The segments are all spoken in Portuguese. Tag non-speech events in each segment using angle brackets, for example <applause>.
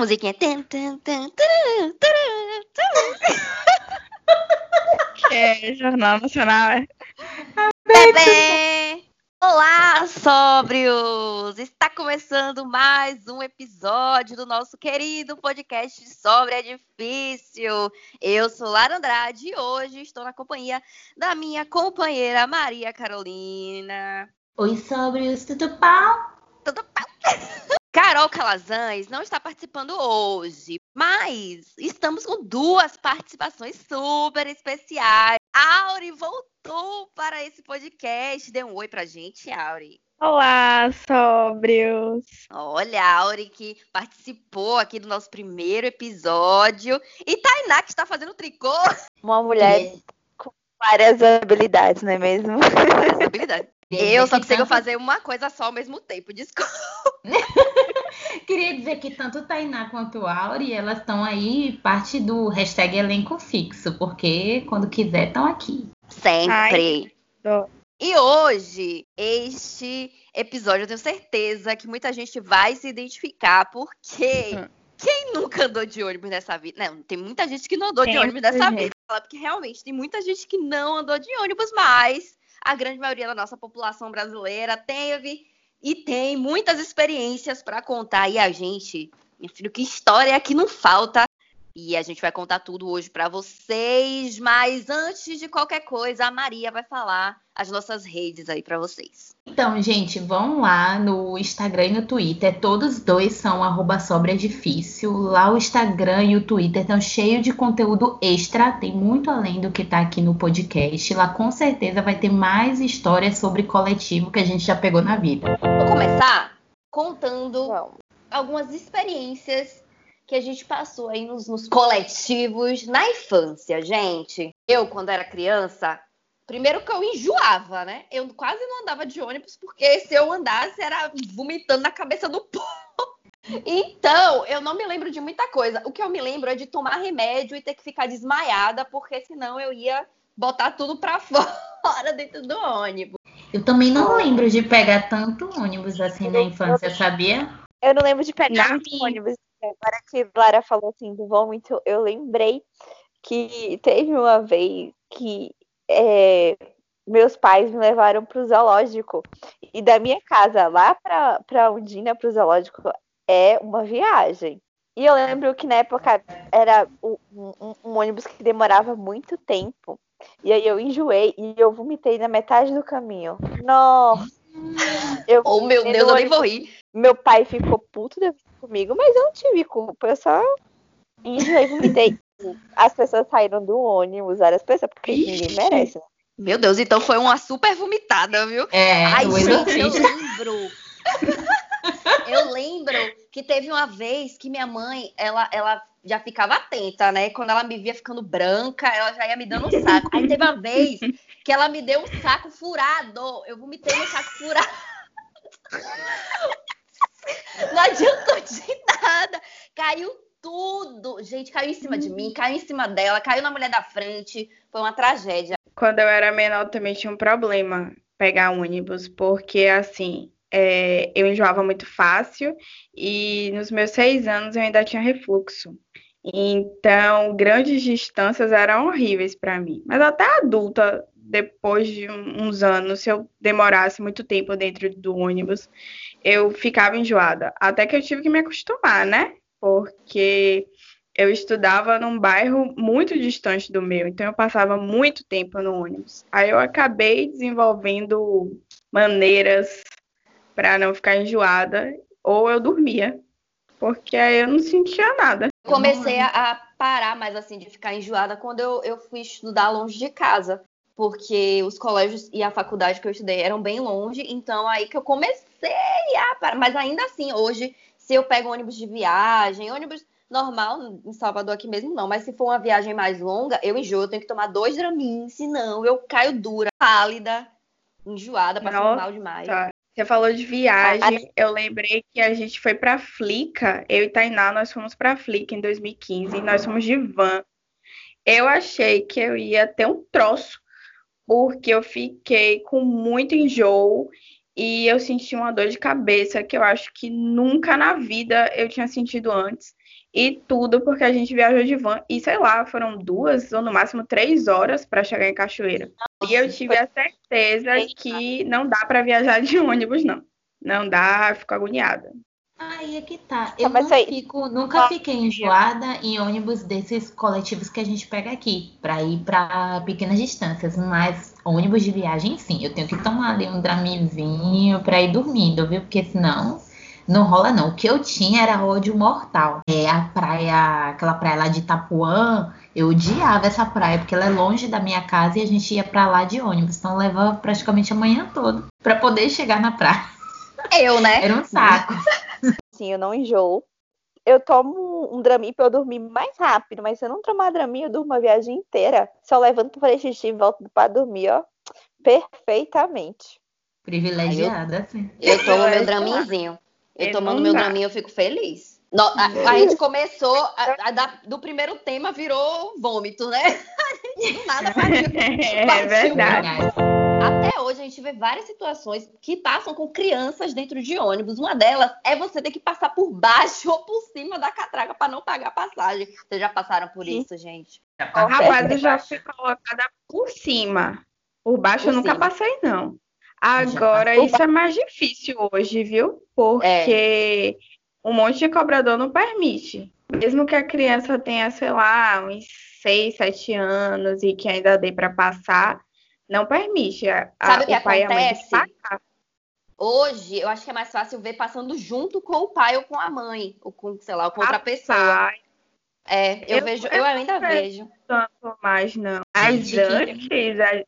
musiquinha. Que é Jornal Nacional, é? Bebê! Olá, sóbrios! Está começando mais um episódio do nosso querido podcast Sobre é Difícil. Eu sou Lara Andrade e hoje estou na companhia da minha companheira Maria Carolina. Oi, sóbrios, tudo pau? Tudo pau? Carol Calazans não está participando hoje, mas estamos com duas participações super especiais. Auri voltou para esse podcast. Dê um oi pra gente, Auri. Olá, sóbrios! Olha, a Auri que participou aqui do nosso primeiro episódio. E Tainá que está fazendo tricô. Uma mulher com várias habilidades, não é mesmo? Várias habilidades. Eu só consigo fazer uma coisa só ao mesmo tempo, desculpa. <laughs> Queria dizer que tanto Tainá quanto Auri, elas estão aí parte do hashtag elenco fixo, porque quando quiser estão aqui. Sempre. Ai, e hoje, este episódio, eu tenho certeza que muita gente vai se identificar, porque Hum. quem nunca andou de ônibus nessa vida? Não, tem muita gente que não andou de ônibus nessa vida, porque realmente tem muita gente que não andou de ônibus, mas a grande maioria da nossa população brasileira teve e tem muitas experiências para contar. E a gente, meu filho, que história que não falta. E a gente vai contar tudo hoje para vocês, mas antes de qualquer coisa, a Maria vai falar as nossas redes aí para vocês. Então, gente, vão lá no Instagram e no Twitter. Todos dois são arroba. Lá o Instagram e o Twitter estão cheios de conteúdo extra. Tem muito além do que tá aqui no podcast. Lá com certeza vai ter mais histórias sobre coletivo que a gente já pegou na vida. Vou começar contando Vamos. algumas experiências que a gente passou aí nos, nos coletivos na infância, gente. Eu, quando era criança, primeiro que eu enjoava, né? Eu quase não andava de ônibus, porque se eu andasse era vomitando na cabeça do povo. <laughs> Então, eu não me lembro de muita coisa. O que eu me lembro é de tomar remédio e ter que ficar desmaiada, porque senão eu ia botar tudo pra <laughs> fora dentro do ônibus. Eu também não lembro de pegar tanto ônibus assim na infância, sabia? Eu não lembro de pegar ônibus. Agora que Lara falou assim do vômito, eu lembrei que teve uma vez que é, meus pais me levaram pro zoológico. E da minha casa lá pra Undina, pro zoológico, é uma viagem. E eu lembro que na época era um, um- um ônibus que demorava muito tempo. E aí eu enjoei e eu vomitei na metade do caminho. Nossa! Eu Oh, meu Deus, eu nem vou rir. Meu pai ficou puto comigo, mas eu não tive culpa. Eu só enjoei e vomitei. As pessoas saíram do ônibus, várias pessoas, porque ninguém merece. né? Meu Deus, então foi uma super vomitada, viu? É, Ai, gente, eu lembro. Eu lembro que teve uma vez que minha mãe, ela, ela já ficava atenta, né? Quando ela me via ficando branca, ela já ia me dando um saco. Aí teve uma vez que ela me deu um saco furado. Eu vomitei no saco furado. <laughs> Não adiantou de nada. Caiu tudo. Gente, caiu em cima de mim, caiu em cima dela, caiu na mulher da frente. Foi uma tragédia. Quando eu era menor também tinha um problema pegar ônibus, porque assim, é, eu enjoava muito fácil e nos meus seis anos eu ainda tinha refluxo. Então, grandes distâncias eram horríveis para mim. Mas até adulta, depois de uns anos, se eu demorasse muito tempo dentro do ônibus, eu ficava enjoada. Até que eu tive que me acostumar, né? Porque eu estudava num bairro muito distante do meu, então eu passava muito tempo no ônibus. Aí eu acabei desenvolvendo maneiras para não ficar enjoada, ou eu dormia, porque aí eu não sentia nada. comecei a, parar mais assim de ficar enjoada quando eu, eu fui estudar longe de casa. Porque os colégios e a faculdade que eu estudei eram bem longe, então aí que eu comecei a parar. Mas ainda assim, hoje, se eu pego ônibus de viagem, ônibus normal, em Salvador aqui mesmo não, mas se for uma viagem mais longa, eu enjoo, eu tenho que tomar dois Dramin, senão eu caio dura, pálida, enjoada, passando Nossa. mal demais. Você falou de viagem, eu lembrei que a gente foi pra Flica, eu e Tainá, nós fomos pra Flica em 2015, e nós fomos de van. Eu achei que eu ia ter um troço, porque eu fiquei com muito enjoo e eu senti uma dor de cabeça que eu acho que nunca na vida eu tinha sentido antes. E tudo porque a gente viajou de van e sei lá, foram duas ou no máximo três horas para chegar em Cachoeira. E eu tive a certeza que não dá para viajar de ônibus, não. Não dá, fico agoniada. Aí é que tá. Eu não fico, nunca fiquei enjoada em ônibus desses coletivos que a gente pega aqui, para ir para pequenas distâncias. Mas ônibus de viagem, sim. Eu tenho que tomar ali um dramizinho para ir dormindo, viu? Porque senão não rola, não. O que eu tinha era ódio mortal. É a praia, aquela praia lá de Itapuã. Eu odiava essa praia, porque ela é longe da minha casa e a gente ia para lá de ônibus. Então leva praticamente a manhã toda para poder chegar na praia. Eu, né? Era um saco. <laughs> Sim, eu não enjoo. Eu tomo um Dramin pra eu dormir mais rápido, mas se eu não tomar Dramin, eu durmo a viagem inteira. Só levanto para xixi e volto para dormir, ó. Perfeitamente. Privilegiada, eu, sim. Eu tomo meu Draminzinho. Eu tomando meu Dramin, eu fico feliz. No, a, a, gente começou, a, a, da, do primeiro tema virou vômito, né? <laughs> A gente do nada partiu. <laughs> É, partiu, é verdade. Até hoje a gente vê várias situações que passam com crianças dentro de ônibus. Uma delas é você ter que passar por baixo ou por cima da catraca para não pagar passagem. Vocês já passaram por isso, gente? Rapaz, eu já fui colocada por cima. Por baixo por eu nunca cima. passei, não. Agora, isso é mais difícil hoje, viu? Porque é. um monte de cobrador não permite. Mesmo que a criança tenha, sei lá, uns 6, 7 anos e que ainda dê para passar, não permite. A, Sabe o que acontece? Hoje, eu acho que é mais fácil ver passando junto com o pai ou com a mãe, ou com, sei lá, com outra pessoa. É, eu, eu vejo, eu, eu ainda vejo. Tanto mais, não. Mas antes,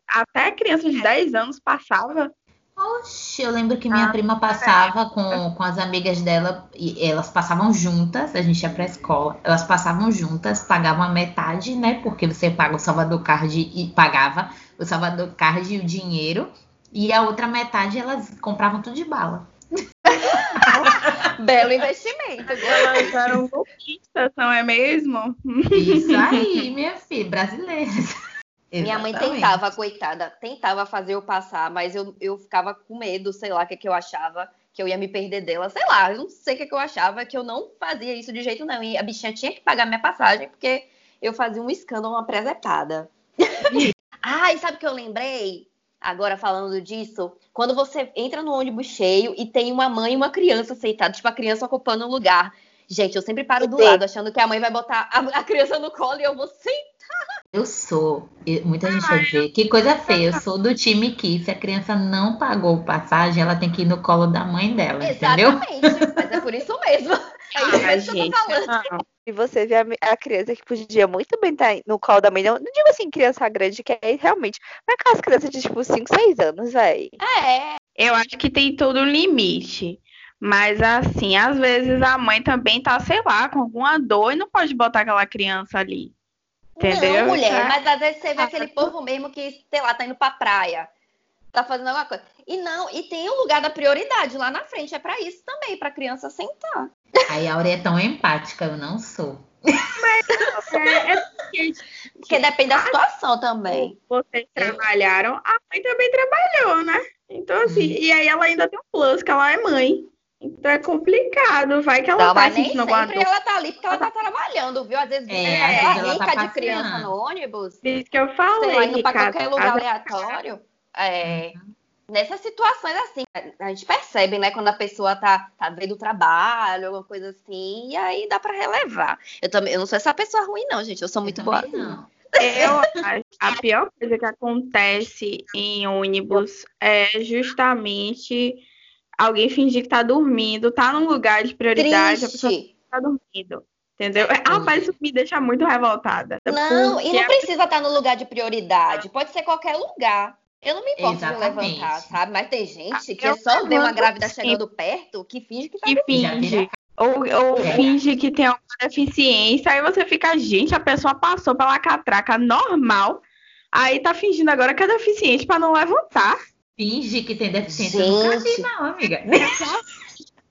até criança de 10 anos passava. Oxe, eu lembro que minha ah, prima passava é. com, com as amigas dela e elas passavam juntas, a gente ia pra escola, elas passavam juntas, pagavam a metade, né? Porque você paga o Salvador Card e pagava o Salvador Card e o dinheiro, e a outra metade elas compravam tudo de bala. <laughs> Belo investimento. Elas eram golpistas, não é mesmo? Isso aí, <laughs> minha filha, brasileiras. Minha mãe tentava, coitada, tentava fazer eu passar, mas eu, eu ficava com medo, sei lá, o que, que eu achava, que eu ia me perder dela, sei lá, eu não sei o que, que eu achava, que eu não fazia isso de jeito nenhum. E a bichinha tinha que pagar minha passagem, porque eu fazia um escândalo, uma presepada. <laughs> ah, e sabe o que eu lembrei? Agora falando disso, quando você entra no ônibus cheio e tem uma mãe e uma criança sentada, tipo a criança ocupando um lugar. Gente, eu sempre paro do lado achando que a mãe vai botar a, a criança no colo e eu vou sentar eu sou, muita gente vai ver, que coisa feia, eu sou do time que se a criança não pagou passagem, ela tem que ir no colo da mãe dela, Exatamente, entendeu? mas é por isso mesmo. <laughs> É isso ah, que eu tô falando. E você vê a, a, criança que podia muito bem estar tá no colo da mãe, não, não digo assim criança grande, que é realmente, mas aquelas crianças de tipo 5, 6 anos, velho. É. Eu acho que tem todo um limite. Mas assim, às vezes a mãe também tá, sei lá, com alguma dor e não pode botar aquela criança ali. Entendeu? Não, mulher, tá. mas às vezes você vê aquele povo mesmo que, sei lá, tá indo pra praia, tá fazendo alguma coisa. E não, e tem o um lugar da prioridade lá na frente, é para isso também, pra criança sentar. Aí a Aurea é tão empática, eu não sou. Mas <laughs> é, é porque depende da situação também. Vocês trabalharam, a mãe também trabalhou, né? Então, assim, hum. e aí ela ainda tem um plus, que ela é mãe. Então é complicado, vai que ela não, tá mas nem sempre ela tá ali porque ela tá trabalhando, viu? Às vezes é, ela, ela rica tá de criança no ônibus. Isso que eu falei, Sei indo pra qualquer lugar aleatório. É, uhum. Nessas situações assim, a gente percebe, né, quando a pessoa tá, tá vendo o trabalho, alguma coisa assim, e aí dá para relevar. Eu também, eu não sou essa pessoa ruim não, gente, eu sou muito eu boa. Não. Eu acho a pior coisa que acontece em ônibus é justamente alguém fingir que tá dormindo, tá num lugar de prioridade, Triste. a pessoa tá dormindo. Entendeu? <laughs> Ah, mas isso me deixa muito revoltada. Não, e não precisa estar tá no lugar de prioridade. Pode ser qualquer lugar. Eu não me importo Exatamente. de levantar, sabe? Mas tem gente que é só ver uma grávida chegando perto que finge que tá que finge. Ou, ou é. finge que tem alguma deficiência. Aí você fica, gente, a pessoa passou pela catraca normal. Aí tá fingindo agora que é deficiente para não levantar. Finge que tem deficiência. Gente. Eu nunca vi, não, amiga. <laughs>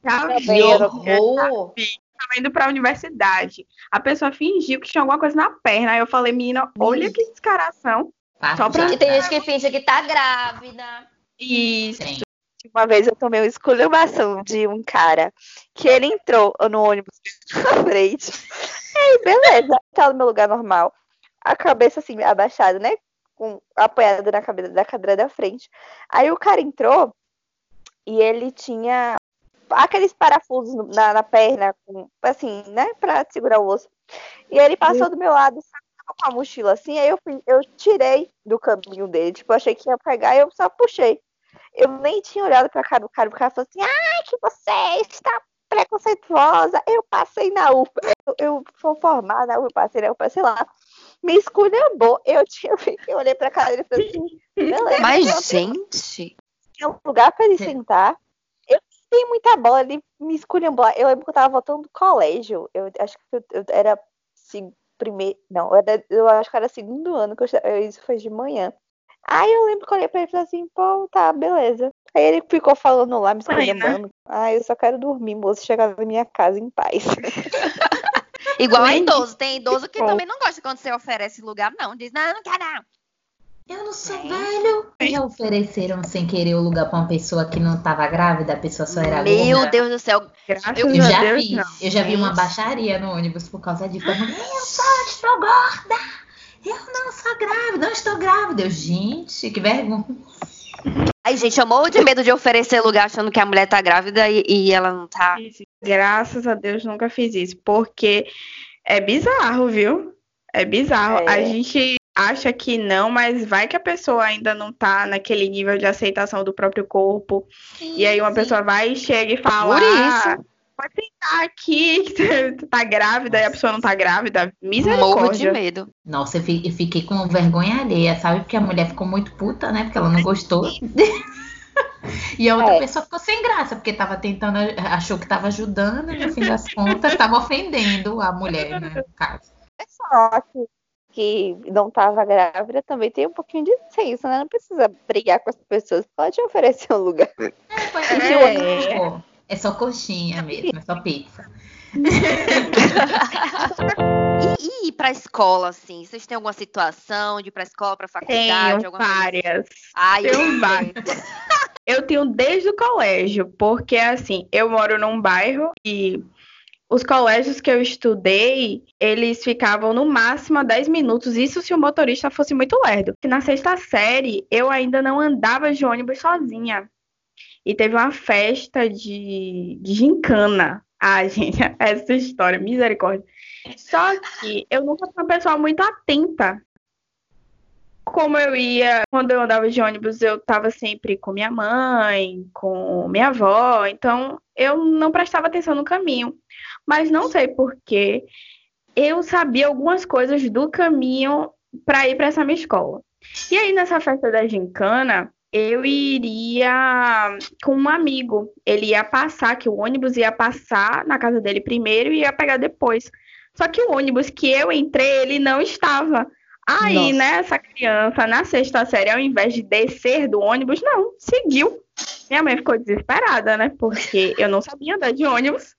Já vi horror. Tava indo pra universidade. A pessoa fingiu que tinha alguma coisa na perna. Aí eu falei, menina, olha que descaração. Só pra... Tem gente que finge que tá grávida. Isso. Sim. uma vez eu tomei uma esculhambação de um cara que ele entrou no ônibus <laughs> na frente. Aí, beleza, tá no meu lugar normal. A cabeça assim, abaixada, né? Com, na cabeça da cadeira da frente. Aí o cara entrou e ele tinha aqueles parafusos na, na perna, com, assim, né? Pra segurar o osso. E ele passou do meu lado, com a mochila assim, aí eu, fui, eu tirei do caminho dele. Tipo, achei que ia pegar e eu só puxei. Eu nem tinha olhado pra cara do cara, o cara falou assim, ai, que você está preconceituosa. Eu passei na UPA. Eu, eu sou formada na UPA, passei na UPA, sei lá. Me esculhambou. Eu tinha <laughs> eu olhei pra cara dele e falei assim, beleza. Mas, gente. Tinha um lugar pra ele sentar. Eu tenho muita bola, ele me esculhambou. Eu lembro que eu tava voltando do colégio. Eu acho que eu, eu era assim, primeiro. Não, eu, era, eu acho que era segundo ano que eu, isso foi de manhã. Aí eu lembro que eu olhei pra ele e falei assim, pô, tá, beleza. Aí ele ficou falando lá, me esculhambando. Ah, eu só quero dormir, moço, chegar na minha casa em paz. <laughs> Igual a idoso. Tem idoso que também não gosta quando você oferece lugar, não. Diz, não, não quero não. Eu não sou é. velho. Já ofereceram sem querer o lugar pra uma pessoa que não tava grávida, a pessoa só era Meu gorda. Deus do céu. Graças eu já Deus, vi. Não. Eu já vi uma baixaria no ônibus por causa disso. Eu só estou gorda. Eu não sou grávida, não estou grávida. Eu, gente, que vergonha. Aí, gente, eu morro de medo de oferecer lugar achando que a mulher tá grávida e, e ela não tá. Graças a Deus nunca fiz isso, porque é bizarro, viu? É bizarro. É. A gente acha que não, mas vai que a pessoa ainda não tá naquele nível de aceitação do próprio corpo. Sim, e aí uma sim. pessoa vai e chega e fala. Por isso. Pode sentar aqui, <laughs> tá grávida Nossa. e a pessoa não tá grávida. Misericórdia. Morro de medo. Nossa, eu fiquei com vergonha alheia, sabe? Porque a mulher ficou muito puta, né? Porque ela não gostou. <laughs> E a outra é. pessoa ficou sem graça, porque tava tentando, achou que tava ajudando, e no fim das contas, tava ofendendo a mulher, né? No caso. É só que, que não tava grávida também tem um pouquinho de senso, né? Não precisa brigar com as pessoas, pode oferecer um lugar. É, é, é. É só coxinha mesmo, é só pizza. <laughs> e, e ir pra escola, assim? Vocês têm alguma situação de ir pra escola, pra faculdade? Tenho várias. Assim? Ai, Tenho várias. Eu tenho desde o colégio, porque assim, eu moro num bairro e os colégios que eu estudei, eles ficavam no máximo a 10 minutos, isso se o motorista fosse muito lerdo. Na sexta série, eu ainda não andava de ônibus sozinha. E teve uma festa de, de gincana. Ah, <laughs> gente, essa história, misericórdia. Só que eu nunca fui uma pessoa muito atenta como eu ia, quando eu andava de ônibus, eu estava sempre com minha mãe, com minha avó, então eu não prestava atenção no caminho. Mas não sei porquê, eu sabia algumas coisas do caminho para ir para essa minha escola. E aí, nessa festa da gincana, eu iria com um amigo. Ele ia passar, que o ônibus ia passar na casa dele primeiro e ia pegar depois. Só que o ônibus que eu entrei, ele não estava. Aí, Nossa. né, essa criança na sexta série, ao invés de descer do ônibus, não, seguiu. Minha mãe ficou desesperada, né? Porque eu não sabia andar de ônibus.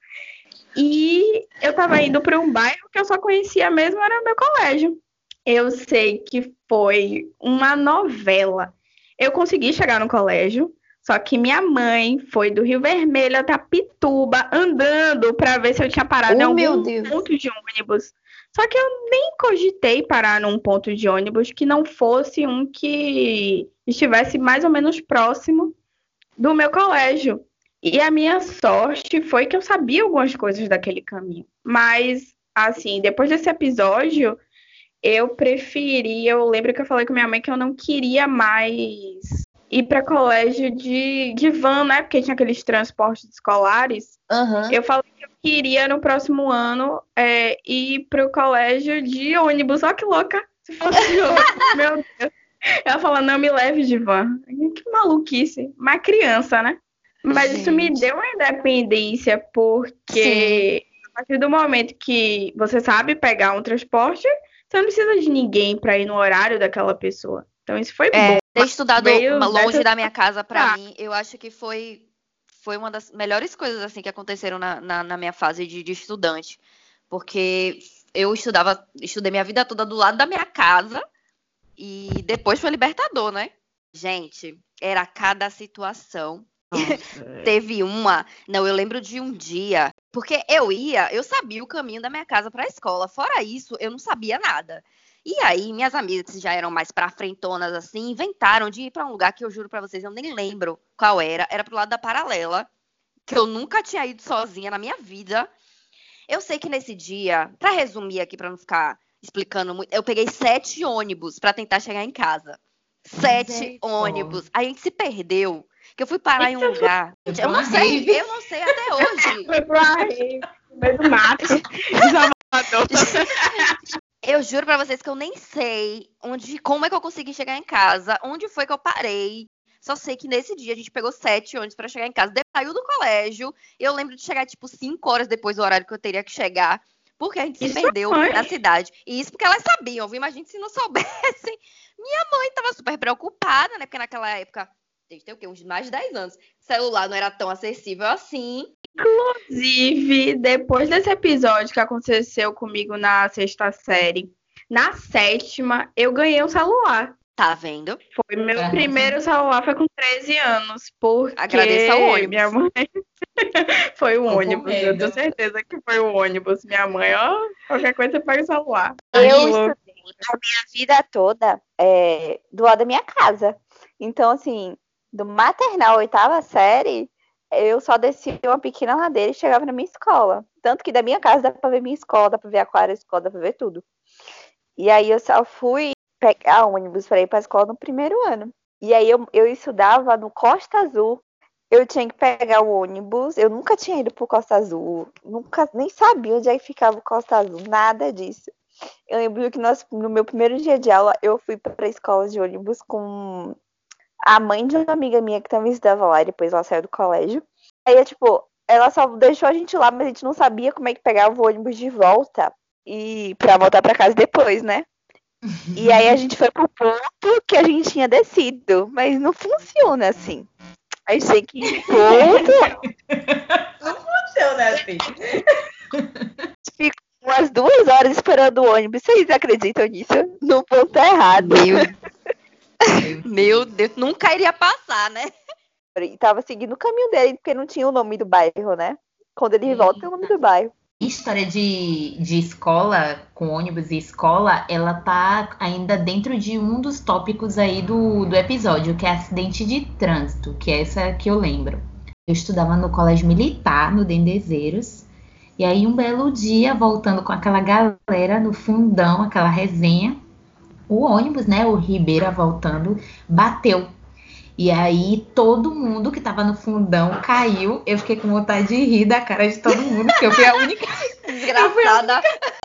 E eu tava indo para um bairro que eu só conhecia mesmo, era meu colégio. Eu sei que foi uma novela. Eu consegui chegar no colégio, só que minha mãe foi do Rio Vermelho até Pituba andando para ver se eu tinha parado oh, em algum ponto de ônibus. Só que eu nem cogitei parar num ponto de ônibus que não fosse um que estivesse mais ou menos próximo do meu colégio. E a minha sorte foi que eu sabia algumas coisas daquele caminho. Mas, assim, depois desse episódio, eu preferi. Eu lembro que eu falei com minha mãe que eu não queria mais ir para colégio de, de van, né? Porque tinha aqueles transportes escolares. Uhum. Eu falei que eu queria no próximo ano é, ir para o colégio de ônibus. Olha que louca! Se fosse <laughs> meu Deus. Ela falou, não me leve de van. Que maluquice. Uma criança, né? Mas Gente. isso me deu uma independência, porque Sim. a partir do momento que você sabe pegar um transporte, você não precisa de ninguém para ir no horário daquela pessoa. Então isso foi é, bom. Ter estudado longe da minha casa, para mim, eu acho que foi, foi uma das melhores coisas assim que aconteceram na, na, na minha fase de, de, estudante. Porque eu estudava, estudei minha vida toda do lado da minha casa e depois foi libertador, né? Gente, era cada situação. <laughs> Teve uma. Não, eu lembro de um dia. Porque eu ia, eu sabia o caminho da minha casa para a escola. Fora isso, eu não sabia nada. E aí, minhas amigas, que já eram mais pra frentonas assim, inventaram de ir para um lugar que eu juro para vocês, eu nem lembro qual era. Era pro lado da paralela, que eu nunca tinha ido sozinha na minha vida. Eu sei que nesse dia, para resumir aqui, para não ficar explicando muito, eu peguei sete ônibus para tentar chegar em casa. Sete ônibus. A gente se perdeu. Que eu fui parar em um lugar. Eu não sei, eu não sei até hoje. <laughs> Foi pro arreio, no meio do mato, <laughs> Eu juro pra vocês que eu nem sei onde, como é que eu consegui chegar em casa, onde foi que eu parei. Só sei que nesse dia a gente pegou sete ônibus para chegar em casa. Depois saiu do colégio. Eu lembro de chegar, tipo, cinco horas depois do horário que eu teria que chegar. Porque a gente se Isso perdeu foi. na cidade. E isso porque elas sabiam, viu? Imagina se não soubessem. Minha mãe tava super preocupada, né? Porque naquela época, desde tem o quê? Uns mais de 10 anos. Celular não era tão acessível assim. Inclusive, depois desse episódio que aconteceu comigo na sexta série, na sétima, eu ganhei um celular. Tá vendo? Foi meu É. primeiro celular, foi com 13 anos, porque Agradeça ao ônibus. minha mãe <laughs> foi o com ônibus, eu medo. tenho certeza que foi o ônibus. Minha mãe, ó, qualquer coisa você pega o celular. Eu Aí, estudei a minha vida toda é, do lado da minha casa. Então, assim, do maternal, oitava série, eu só descia uma pequena ladeira e chegava na minha escola. Tanto que da minha casa dá pra ver minha escola, dá pra ver a quadra da escola, dá pra ver tudo. E aí eu só fui pegar ônibus pra ir pra escola no primeiro ano. E aí eu, eu estudava no Costa Azul. Eu tinha que pegar o ônibus. Eu nunca tinha ido pro Costa Azul. Nunca nem sabia onde é que ficava o Costa Azul. Nada disso. Eu lembro que nós, no meu primeiro dia de aula, eu fui pra escola de ônibus com a mãe de uma amiga minha que também estudava lá, e depois ela saiu do colégio. Aí, tipo, ela só deixou a gente lá, mas a gente não sabia como é que pegava o ônibus de volta. E pra voltar pra casa depois, né? <laughs> E aí a gente foi pro ponto que a gente tinha descido, mas não funciona assim. A gente tem que ir ponto, <laughs> Funciona assim. fica umas duas horas esperando o ônibus. Vocês acreditam nisso? No ponto errado. Meu <laughs> Deus, nunca iria passar, né? E tava seguindo o caminho dele, porque não tinha o nome do bairro, né? Quando ele volta, tem o nome do bairro. História de, de escola, com ônibus e escola, ela tá ainda dentro de um dos tópicos aí do, do episódio, que é acidente de trânsito, que é essa que eu lembro. Eu estudava no colégio militar, no Dendezeiros, e aí um belo dia, voltando com aquela galera no fundão, aquela resenha, o ônibus, né, o Ribeira voltando, bateu. E aí todo mundo que tava no fundão caiu. Eu fiquei com vontade de rir da cara de todo mundo, porque <laughs> <laughs> eu fui a única Desgraçada.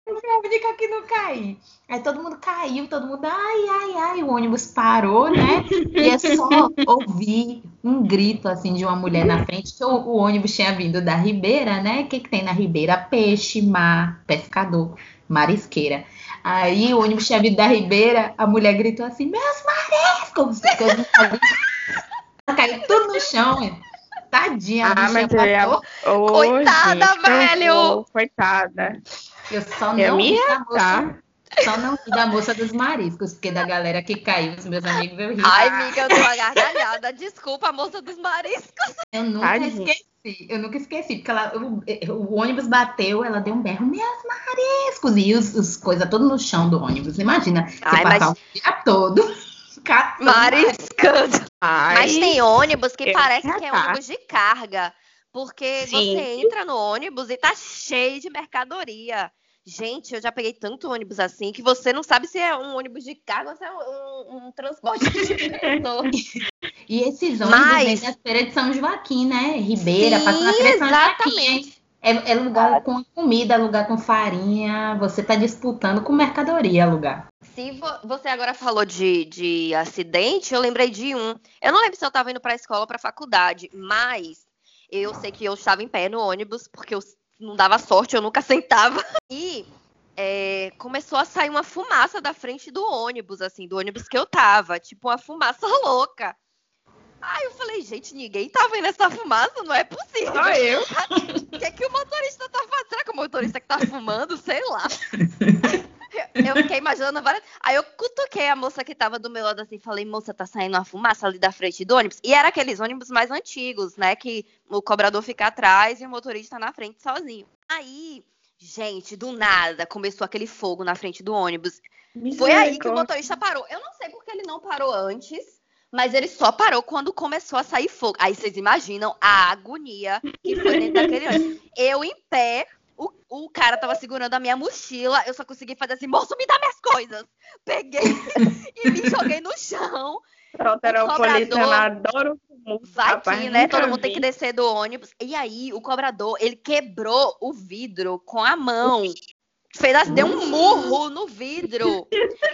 eu fui a única que não caí. Aí todo mundo caiu, todo mundo, ai, ai, ai, o ônibus parou, né? E é só ouvir um grito assim de uma mulher na frente, que o, o ônibus tinha vindo da Ribeira, né? O que, que tem na Ribeira? Peixe, mar, pescador, marisqueira. Aí o ônibus tinha vindo da Ribeira, a mulher gritou assim, meus mariscos! Que eu não sabia. Ela caiu tudo no chão, hein? Tadinha, Ah, mas passou. Ô, Coitada, gente, velho! Coitada. Eu só Eu não me tá? Só não ri da moça dos mariscos, porque da galera que caiu, os meus amigos, eu ri. Ai, amiga, eu tô gargalhada. Desculpa, moça dos mariscos. eu nunca Tadinha. esqueci, eu nunca esqueci, porque ela, o, o ônibus bateu, ela deu um berro, meus mariscos, e os, os coisas todas no chão do ônibus. Imagina, você Ai, passar mas- o dia todo <laughs> Mariscando. Ai, Mas tem ônibus que eu parece que é tá. ônibus de carga. Porque Sim. você entra no ônibus e tá cheio de mercadoria. Gente, eu já peguei tanto ônibus assim que você não sabe se é um ônibus de carga ou se é um, um transporte de pessoa. <laughs> E esses ônibus Mas- vêm da feira de São Joaquim, né? Ribeira, Sim, passa na feira de São Joaquim. exatamente. É, é lugar com comida, é lugar com farinha. Você tá disputando com mercadoria, lugar. Se vo- você agora falou de, de acidente, eu lembrei de um. Eu não lembro se eu estava indo para a escola ou para a faculdade, mas eu sei que eu estava em pé no ônibus, porque eu não dava sorte, eu nunca <laughs> sentava. E é, começou a sair uma fumaça da frente do ônibus, assim, do ônibus que eu tava. Tipo, uma fumaça <laughs> louca. Aí eu falei, gente, ninguém tá vendo essa fumaça, não é possível. Só eu. <laughs> O que, é que o motorista tá fazendo? Será que o motorista que tá fumando? Sei lá. Eu fiquei imaginando várias. Aí eu cutuquei a moça que tava do meu lado assim, falei, moça, tá saindo uma fumaça ali da frente do ônibus. E era aqueles ônibus mais antigos, né? Que o cobrador fica atrás e o motorista na frente sozinho. Aí, gente, do nada começou aquele fogo na frente do ônibus. Foi aí que o motorista parou. Eu não sei porque ele não parou antes, mas ele só parou quando começou a sair fogo. Aí vocês imaginam a agonia que foi dentro daquele ônibus. Eu em pé, o, o cara tava segurando a minha mochila, eu só consegui fazer assim, moço, me dá minhas coisas. Peguei <laughs> e me joguei no chão. Troteropolitano, adoro Vai rapaz, que, né? Todo mundo vi. tem que descer do ônibus. E aí, o cobrador, ele quebrou o vidro com a mão. Fez assim, deu um murro no vidro.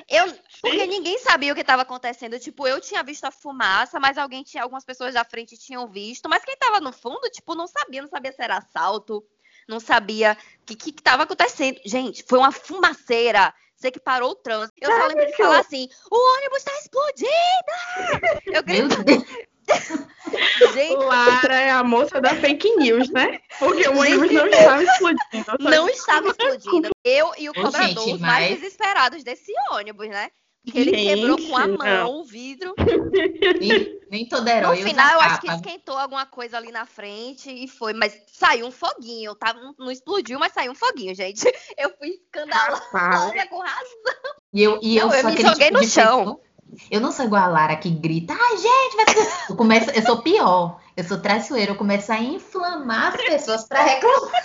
Eu, porque ninguém sabia o que estava acontecendo. Tipo, eu tinha visto a fumaça, mas alguém tinha, algumas pessoas da frente tinham visto. Mas quem estava no fundo, tipo, não sabia, não sabia se era assalto, não sabia o que estava acontecendo. Gente, foi uma fumaceira. Você que parou o trânsito. Eu só lembro de falar assim: o ônibus está explodindo! Eu gritei. <laughs> Gente. Lara é a moça da fake news, né? Porque o ônibus não estava explodindo. Não estava explodindo. Eu e o cobrador, os mais desesperados desse ônibus, né? Que ele Gente, quebrou com a mão não. o vidro. Nem, nem todo herói. No final, eu acho que esquentou alguma coisa ali na frente e foi, mas saiu um foguinho. Tá, não, não explodiu, mas saiu um foguinho, gente. <laughs> Eu fui escandalosa com razão. E eu, e eu, não, eu me joguei tipo no chão. Pessoa eu não sou igual a Lara que grita, ai, gente, vai ser... eu, começo, eu sou pior. Eu sou traiçoeira, eu começo a inflamar as pessoas para reclamar.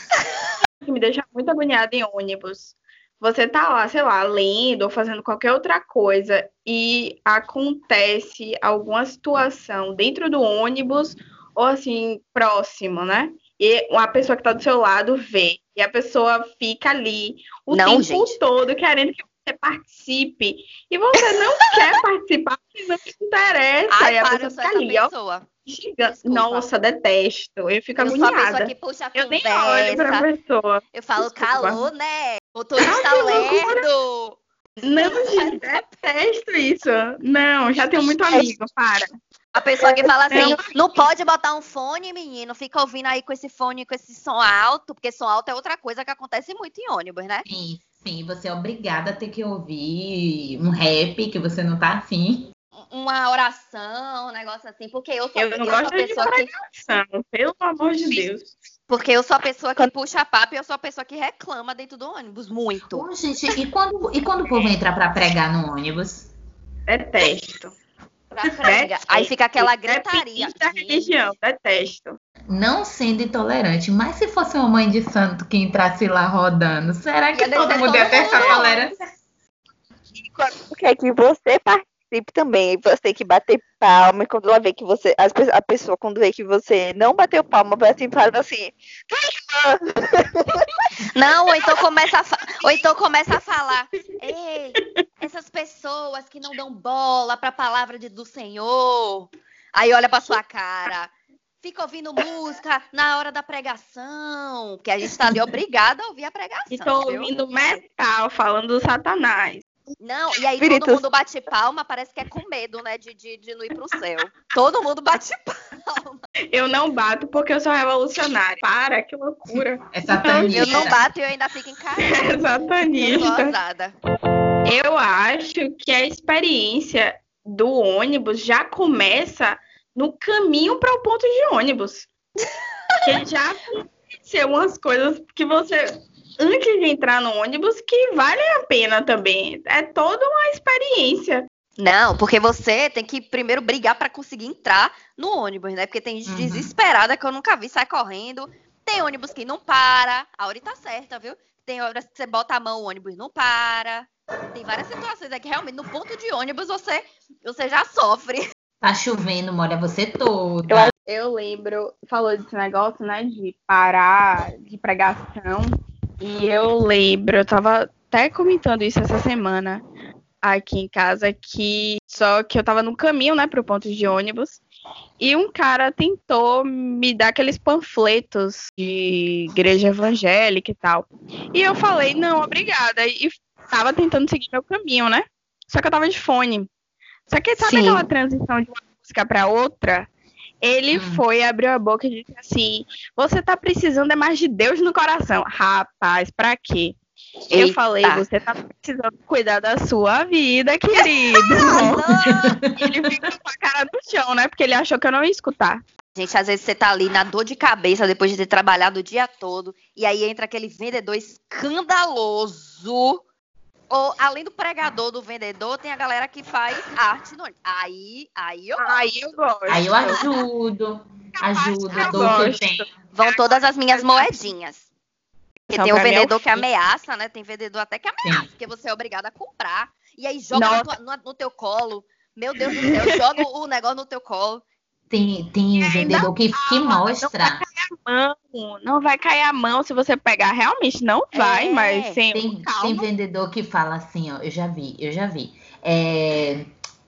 que me deixa muito agoniada em ônibus. Você tá lá, sei lá, lendo ou fazendo qualquer outra coisa e acontece alguma situação dentro do ônibus ou assim, próximo, né? E uma pessoa que tá do seu lado vê. E a pessoa fica ali o não, tempo gente. todo querendo que você participe e você não <laughs> quer participar porque não te interessa. Ai, e a pessoa fica ali, pessoa. ó. Nossa, detesto. Eu fico eu agoniada. Sou a pessoa que puxa a eu nem olho pra pessoa. Eu falo Desculpa. calor, né? Motorista lerdo. Não, gente, detesto isso. Não, já tenho muito amigo, para. A pessoa que fala assim, não pode botar um fone, menino, fica ouvindo aí com esse fone, com esse som alto, porque som alto é outra coisa que acontece muito em ônibus, né? Sim. Sim, você é obrigada a ter que ouvir um rap que você não tá afim. Uma oração, um negócio assim, porque eu sou, eu não eu gosto sou a pessoa de que. Pelo amor de Deus. Porque eu sou a pessoa que puxa papo e eu sou a pessoa que reclama dentro do ônibus, muito. Oh, gente, e quando, e quando o povo entra pra pregar no ônibus? Detesto. Pra pregar. Aí fica aquela gritaria. Da religião, detesto não sendo intolerante, mas se fosse uma mãe de santo que entrasse lá rodando, será que todo mundo ia ter essa tolerância? Quer que você participe também, você tem que bater palma, e quando ela vê que você, a pessoa quando vê que você não bateu palma, vai assim, fala assim, não, ou então <laughs> começa a, ou então começa a falar, ei, essas pessoas que não dão bola para a palavra de, do Senhor, aí olha para sua cara, fica ouvindo música na hora da pregação, porque a gente está ali obrigada a ouvir a pregação. E tô ouvindo metal, falando do satanás. Não, e aí Espíritos. todo mundo bate palma, parece que é com medo, né, de, de, de não ir pro céu. Todo mundo bate palma. Eu não bato porque eu sou revolucionária. Para, que loucura. <laughs> É satanista. Eu não bato e eu ainda fico encarada. É <laughs> satanista. Eu, eu acho que a experiência do ônibus já começa no caminho para o ponto de ônibus. <laughs> que já aconteceu umas coisas que você, antes de entrar no ônibus, que valem a pena também. É toda uma experiência. Não, porque você tem que primeiro brigar para conseguir entrar no ônibus, né? Porque tem gente uhum. desesperada que eu nunca vi, sai correndo. Tem ônibus que não para. A hora tá certa, viu? Tem horas que você bota a mão, o ônibus não para. Tem várias situações é que realmente no ponto de ônibus você, você já sofre. <laughs> Tá chovendo, molha você toda. Eu, eu lembro, falou desse negócio, né, de parar de pregação. E eu lembro, eu tava até comentando isso essa semana aqui em casa, que só que eu tava no caminho, né, pro ponto de ônibus. E um cara tentou me dar aqueles panfletos de igreja evangélica e tal. E eu falei, não, obrigada. E tava tentando seguir meu caminho, né? Só que eu tava de fone. Só que sabe Sim. aquela transição de uma música para outra? Ele hum. foi, abriu a boca e disse assim: Você tá precisando é mais de Deus no coração. Rapaz, pra quê? Eu Eita. falei, você tá precisando cuidar da sua vida, querido. <laughs> ele ficou com a cara no chão, né? Porque ele achou que eu não ia escutar. Gente, às vezes você tá ali na dor de cabeça depois de ter trabalhado o dia todo, e aí entra aquele vendedor escandaloso. Ou, além do pregador do vendedor, tem a galera que faz arte no ônibus. Aí, aí eu Aí eu gosto. Aí eu ajudo, ajudo, eu dou o que eu gosto. tenho. Vão todas as minhas moedinhas. Porque Então, tem o é vendedor que ameaça, né? Tem vendedor até que ameaça, porque você é obrigado a comprar. E aí joga no, no teu colo. Meu Deus do céu, joga o negócio no teu colo. Tem, tem vendedor que, que mostra. Mão, não vai cair a mão se você pegar. Realmente não vai, É, mas sem Tem, tem calma. vendedor que fala assim, ó, eu já vi, eu já vi. É,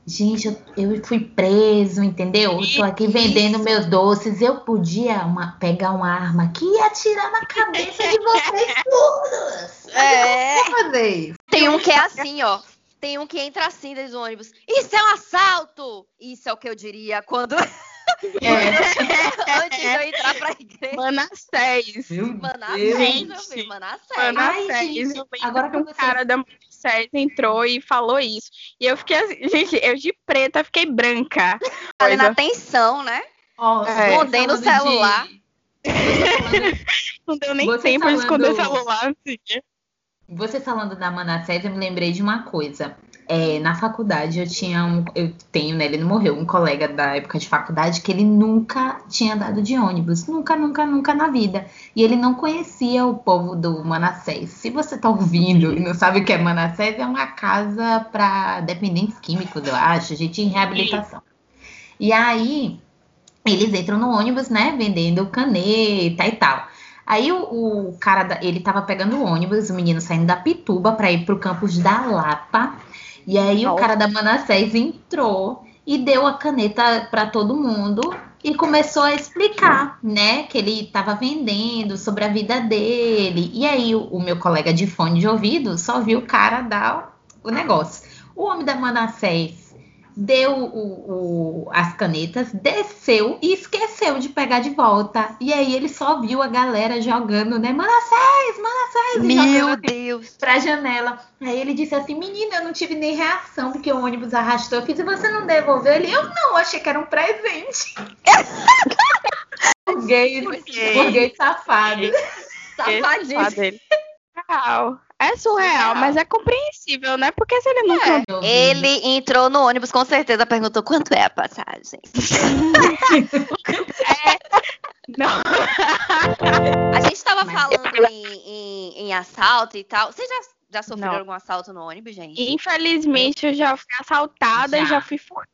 gente, eu, eu fui preso, entendeu? Eu tô aqui vendendo meus doces. Eu podia uma- pegar uma arma aqui e atirar na cabeça de vocês <laughs> todos. É. Vou fazer isso. Tem um que é assim, ó. Tem um que entra assim dentro do ônibus. Isso é um assalto! Isso é o que eu diria quando. <laughs> É. Antes de eu entrar pra igreja. Manassés. Manassés, Gente. meu filho, Manassés. Agora que um você- cara da Manassés entrou e falou isso. E eu fiquei assim, gente, eu de preta fiquei branca. Na Coisa. tensão, né? Ó, É. Escondendo o de- celular. falando- <laughs> Não deu nem Você tempo de esconder falando- celular. Assim. Você falando da Manassés, eu me lembrei de uma coisa. É, na faculdade eu tinha um, eu tenho, né, ele não morreu, um colega da época de faculdade que ele nunca tinha andado de ônibus, nunca, nunca, nunca na vida. E ele não conhecia o povo do Manassés. Se você tá ouvindo e não sabe o que é Manassés, é uma casa para dependentes químicos, eu acho, gente em reabilitação. E aí eles entram no ônibus, né, vendendo caneta e tal. Aí o, o cara, da- ele tava pegando o ônibus, o menino saindo da Pituba para ir pro campus da Lapa. E aí o Nossa. cara da Manassés entrou e deu a caneta para todo mundo e começou a explicar, né, que ele tava vendendo sobre a vida dele. E aí o, o meu colega de fone de ouvido só viu o cara dar o negócio. O homem da Manassés deu o- o- as canetas, desceu e esqueceu de pegar de volta. E aí ele só viu a galera jogando, né? Manassés, Manassés! Meu Deus. pra janela. Aí ele disse assim: Menina, eu não tive nem reação porque o ônibus arrastou. Eu fiz, e você não devolveu? Ele, eu não, achei que era um presente. <laughs> burguês, burguês safado. Safadinho. Surreal. É surreal, Surreal. mas é compreensível, né? Porque se ele nunca. Ele entrou no ônibus, com certeza perguntou quanto é a passagem. <laughs> Não. A gente tava Mas- falando em, em- em assalto e tal. Vocês já, já sofreram Não. algum assalto no ônibus, gente? Infelizmente, eu já fui assaltada Já. e já fui furtada.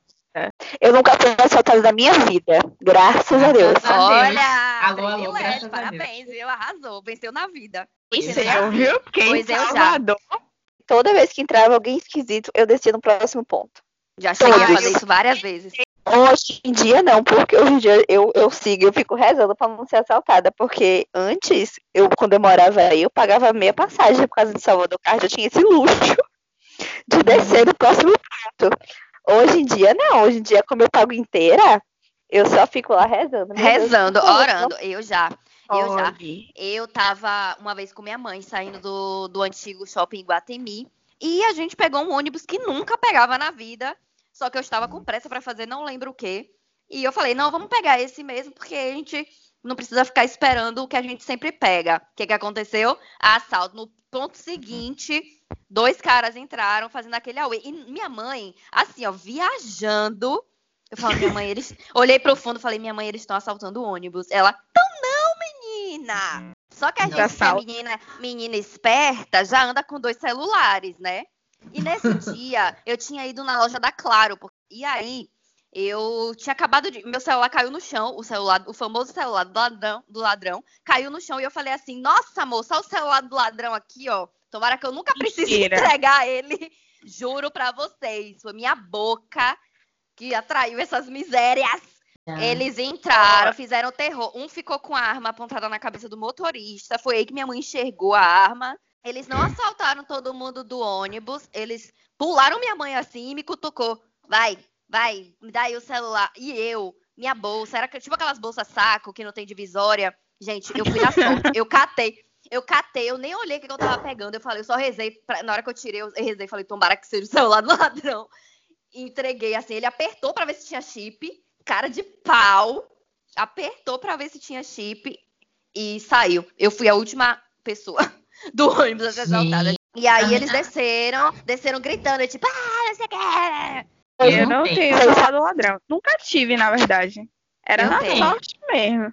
Eu nunca fui assaltada na minha vida. Graças a Deus. A. Olha, Alô, alô, graças a parabéns, viu? Arrasou, venceu na vida. Isso, Venceu eu, viu? Porque em Pois eu já. Salvador. Toda vez que entrava alguém esquisito, eu descia no próximo ponto. Já cheguei a Todos. fazer isso várias vezes. Hoje em dia não, porque hoje em dia eu, eu sigo, eu fico rezando pra não ser assaltada, porque antes, eu quando eu morava aí, eu pagava meia passagem por causa de Salvador Card, eu tinha esse luxo de descer no próximo ponto. Hoje em dia não, hoje em dia como eu pago inteira, eu só fico lá rezando. Deus, Rezando, favor, orando. Eu já. Eu já. Eu tava uma vez com minha mãe saindo do, do antigo shopping Guatemi e a gente pegou um ônibus que nunca pegava na vida, só que eu estava com pressa para fazer, não lembro o quê. E eu falei, não, vamos pegar esse mesmo, porque a gente não precisa ficar esperando o que a gente sempre pega. O que, que aconteceu? Assalto. No ponto seguinte, dois caras entraram fazendo aquele auê. E minha mãe, assim, ó, viajando. Eu falo, minha mãe, eles. <laughs> Olhei pro fundo e falei, minha mãe, eles estão assaltando o ônibus. Ela, tão não, menina! Só que a gente, que é menina, menina esperta, já anda com dois celulares, né? E nesse <laughs> dia, eu tinha ido na loja da Claro. porque- E aí, eu tinha acabado de. Meu celular caiu no chão, o celular, o famoso celular do ladrão, do ladrão caiu no chão. E eu falei assim: Nossa, moça, olha o celular do ladrão aqui, ó. Tomara que eu nunca precise <laughs> Mentira. entregar ele. Juro pra vocês. Foi minha boca que atraiu essas misérias. Já. Eles entraram, fizeram terror. Um ficou com a arma apontada na cabeça do motorista. Foi aí que minha mãe enxergou a arma. Eles não assaltaram todo mundo do ônibus. Eles pularam minha mãe assim e me cutucou. Vai, vai, me dá aí o celular. E eu, minha bolsa, era tipo aquelas bolsas saco que não tem divisória. Gente, eu fui na sorte. Eu catei. Eu catei, eu nem olhei o que eu tava pegando. Eu falei, eu só rezei. Pra... Na hora que eu tirei, eu rezei, falei, tomara que seja o celular do ladrão. Entreguei assim, ele apertou para ver se tinha chip, cara de pau, apertou para ver se tinha chip e saiu. Eu fui a última pessoa <laughs> do ônibus a ser assaltada. E aí eles desceram, desceram gritando, tipo, ah, você quer? Eu, eu não tenho celular do ladrão. Nunca tive, na verdade. Era eu na tenho. sorte mesmo.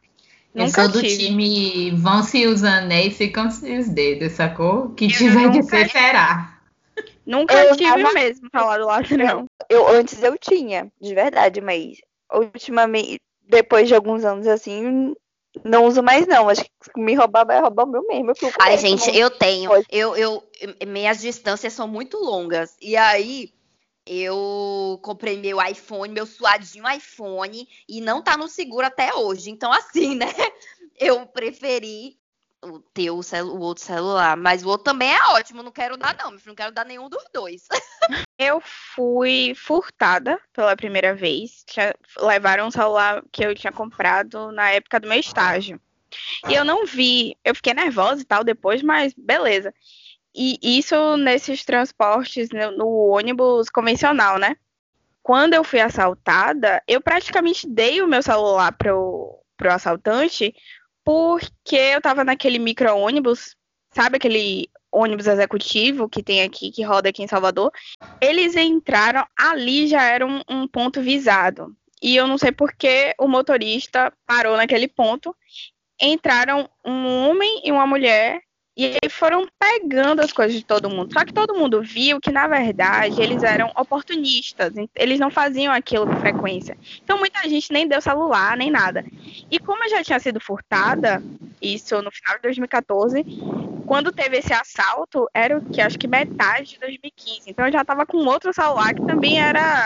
Eu nunca sou do tive. time vão-se os anéis, ficam-se os dedos, sacou? Que tiver de ser, será. Nunca eu tive tava... mesmo falar do ladrão. Eu, antes eu tinha, de verdade, mas ultimamente, depois de alguns anos assim, não uso mais, não. Acho que me roubar vai roubar o meu mesmo. Ai, gente, eu tenho. Eu, eu, minhas distâncias são muito longas. E aí, eu comprei meu iPhone, meu suadinho iPhone, e não tá no seguro até hoje. Então, assim, né? <laughs> Eu preferi ter o, o, outro celular. Mas o outro também é ótimo, não quero dar, não. Não quero dar nenhum dos dois. <laughs> eu fui furtada pela primeira vez. Levaram um celular que eu tinha comprado na época do meu estágio. E eu não vi, eu fiquei nervosa e tal depois, mas beleza. E isso nesses transportes no, no ônibus convencional, né? Quando eu fui assaltada, eu praticamente dei o meu celular pro, pro assaltante porque eu tava naquele micro-ônibus, sabe aquele ônibus executivo que tem aqui, que roda aqui em Salvador? Eles entraram, ali já era um, um ponto visado. E eu não sei porque o motorista parou naquele ponto. Entraram um homem e uma mulher e aí foram pegando as coisas de todo mundo. Só que todo mundo viu que, na verdade, eles eram oportunistas. Eles não faziam aquilo com frequência. Então muita gente nem deu celular, nem nada. E como eu já tinha sido furtada, isso no final de 2014, quando teve esse assalto, era o que acho que metade de 2015. Então eu já estava com outro celular que também era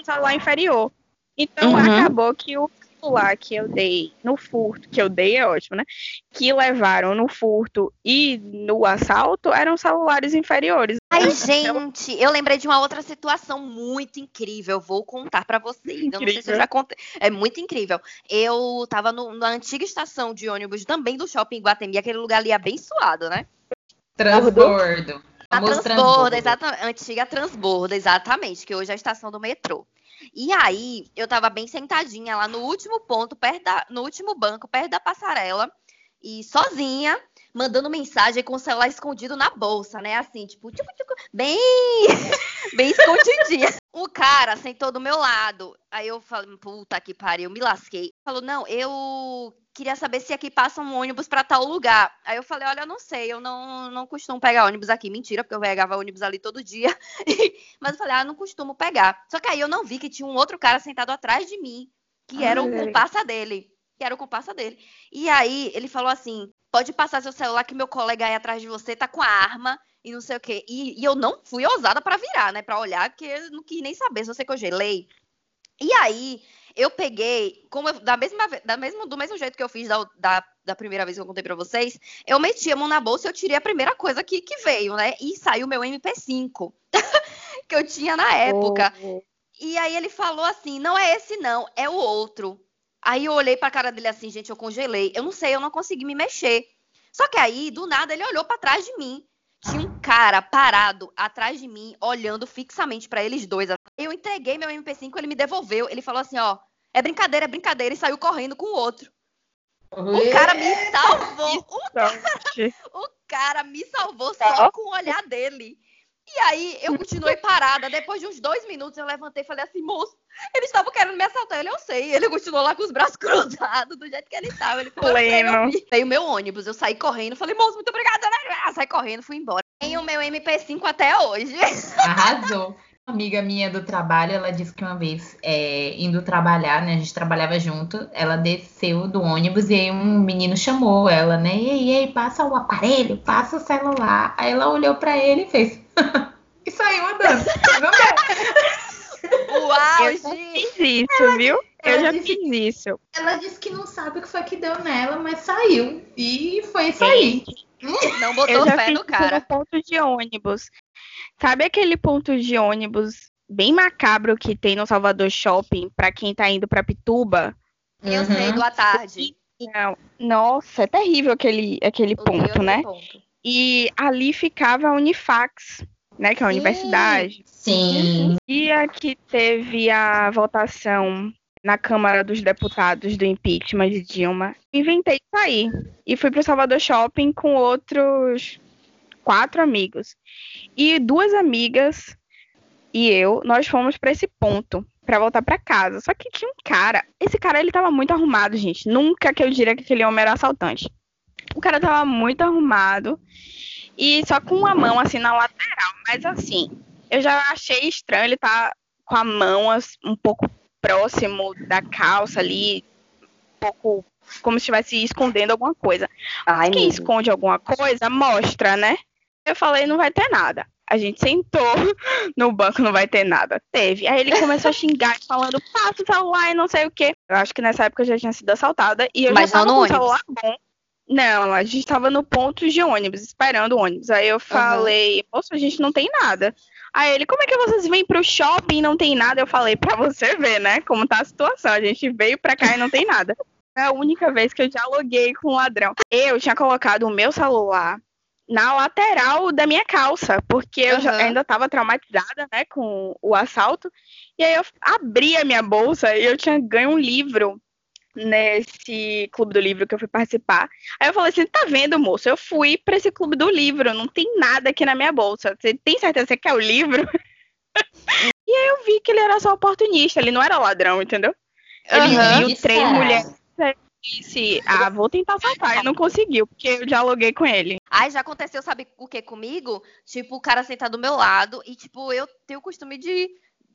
um celular inferior. Então uhum. acabou que o celular que eu dei no furto, que eu dei é ótimo, né? Que levaram no furto e no assalto eram celulares inferiores. Ai, gente, eu lembrei de uma outra situação muito incrível. Vou contar para vocês. Incrível. Eu não sei se eu já contei. É muito incrível. Eu tava no, na antiga estação de ônibus também do shopping Guatemi, aquele lugar ali abençoado, né? Transbordo. A transbordo, transbordo. exatamente. Antiga transbordo, exatamente, que hoje é a estação do metrô. E aí, eu tava bem sentadinha lá no último ponto, perto da, no último banco, perto da passarela, e sozinha, mandando mensagem com o celular escondido na bolsa, né? Assim, tipo, tipo, tipo bem, <laughs> bem escondidinha. Cara sentou do meu lado. Aí eu falei, puta que pariu, me lasquei. Falou, não, eu queria saber se aqui passa um ônibus para tal lugar. Aí eu falei, olha, eu não sei, eu não, não costumo pegar ônibus aqui. Mentira, porque eu pegava ônibus ali todo dia. <laughs> Mas eu falei, ah, não costumo pegar. Só que aí eu não vi que tinha um outro cara sentado atrás de mim, que era o comparsa dele. Que era o comparsa dele. E aí ele falou assim: pode passar seu celular que meu colega aí atrás de você tá com a arma e não sei o quê. E, e eu não fui ousada para virar, né? Pra olhar, porque eu não quis nem saber se você que eu gelei. E aí eu peguei, como eu, da mesma, da mesmo, do mesmo jeito que eu fiz da, da, da primeira vez que eu contei para vocês, eu meti a mão na bolsa e eu tirei a primeira coisa que, que veio, né? E saiu meu MP5, <laughs> que eu tinha na época. Oh. E aí ele falou assim: não é esse, não, é o outro. Aí eu olhei pra cara dele assim, gente, eu congelei. Eu não sei, eu não consegui me mexer. Só que aí, do nada, ele olhou para trás de mim. Tinha um cara parado atrás de mim, olhando fixamente para eles dois. Eu entreguei meu MP5, ele me devolveu. Ele falou assim: ó, é brincadeira, é brincadeira, e saiu correndo com o outro. O cara me salvou. O cara, <laughs> o cara me salvou só com o olhar dele. E aí eu continuei parada. Depois de uns dois minutos eu levantei e falei assim, moço, eles estavam querendo me assaltar. Ele, eu sei. Ele continuou lá com os braços <laughs> cruzados, do jeito que ele estava. Ele falou, Veio o meu ônibus, eu saí correndo. Falei, moço, muito obrigada. Né? Saí correndo, fui embora. Tenho o meu MP5 até hoje. <laughs> Arrasou. Uma amiga minha do trabalho, ela disse que uma vez, é, indo trabalhar, né? A gente trabalhava junto, ela desceu do ônibus e aí um menino chamou ela, né? Ei, ei, passa o aparelho, passa o celular. Aí ela olhou para ele e fez. Saiu andando. Uau, eu já fiz isso, ela, viu? Eu já disse, fiz isso. Ela disse que não sabe o que foi que deu nela, mas saiu. E foi isso aí. Não <laughs> botou fé no cara. No ponto de ônibus. Sabe aquele ponto de ônibus bem macabro que tem no Salvador Shopping para quem tá indo para Pituba? Eu uhum. sei, do à tarde. Não, nossa, é terrível aquele, aquele ponto, né? ponto. E ali ficava a Unifax, né? Que é a Sim. universidade. Sim. dia que teve a votação na Câmara dos Deputados do impeachment de Dilma, inventei sair e fui para o Salvador Shopping com outros quatro amigos. E duas amigas e eu, nós fomos para esse ponto para voltar para casa. Só que tinha um cara, esse cara ele tava muito arrumado, gente. Nunca que eu diria que aquele homem era assaltante. O cara tava muito arrumado e só com uma mão assim na lateral, mas assim, eu já achei estranho ele tá com a mão um pouco próximo da calça ali, um pouco como se estivesse escondendo alguma coisa. Ai, Quem amigo. esconde alguma coisa, mostra, né? Eu falei, não vai ter nada. A gente sentou <laughs> no banco, não vai ter nada. Teve. Aí ele começou a xingar, <laughs> falando, passa o celular e não sei o quê. Eu acho que nessa época eu já tinha sido assaltada e eu Mas já não tava no com o celular bom. Não, a gente tava no ponto de ônibus, esperando o ônibus. Aí eu falei, moço, a gente não tem nada. Aí ele, como é que vocês vêm pro shopping e não tem nada? Eu falei, pra você ver, né, como tá a situação. A gente veio pra cá e não tem nada. É a única vez que eu dialoguei com um ladrão. Eu tinha colocado o meu celular na lateral da minha calça, porque eu já, Aham. ainda estava traumatizada, né, com o assalto. E aí eu abri a minha bolsa e eu tinha ganho um livro nesse clube do livro que eu fui participar. Aí eu falei assim: tá vendo, moço? Eu fui pra esse clube do livro, não tem nada aqui na minha bolsa. Você tem certeza que você quer o livro? <laughs> e aí eu vi que ele era só oportunista, ele não era ladrão, entendeu? Ele Aham. viu três Disseram. mulheres e disse: Ah, vou tentar assaltar. E não conseguiu, porque eu dialoguei com ele. Ai, já aconteceu, sabe o que comigo? Tipo, o cara sentar do meu lado e, tipo, eu tenho o costume de,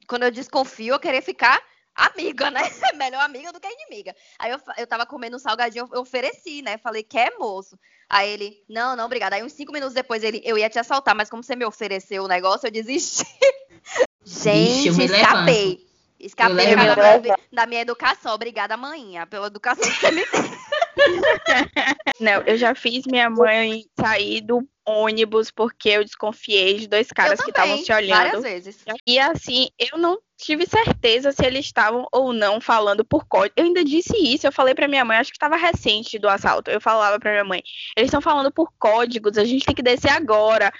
quando eu desconfio, eu querer ficar amiga, né? <laughs> Melhor amiga do que inimiga. Aí eu, eu tava comendo um salgadinho, eu ofereci, né? Falei, quer, moço? Aí ele, não, não, obrigada. Aí uns cinco minutos depois ele, eu ia te assaltar, mas como você me ofereceu o negócio, eu desisti. <laughs> Gente, eu me escapei. Escapei Eu da levanto. minha, da minha educação. Obrigada, manhinha, pela educação que você me. <laughs> Não, eu já fiz minha mãe sair do ônibus porque eu desconfiei de dois caras eu que estavam se olhando. várias vezes. E assim, eu não tive certeza se eles estavam ou não falando por código. Eu ainda disse isso, eu falei pra minha mãe, acho que estava recente do assalto. Eu falava pra minha mãe, eles estão falando por códigos, a gente tem que descer agora.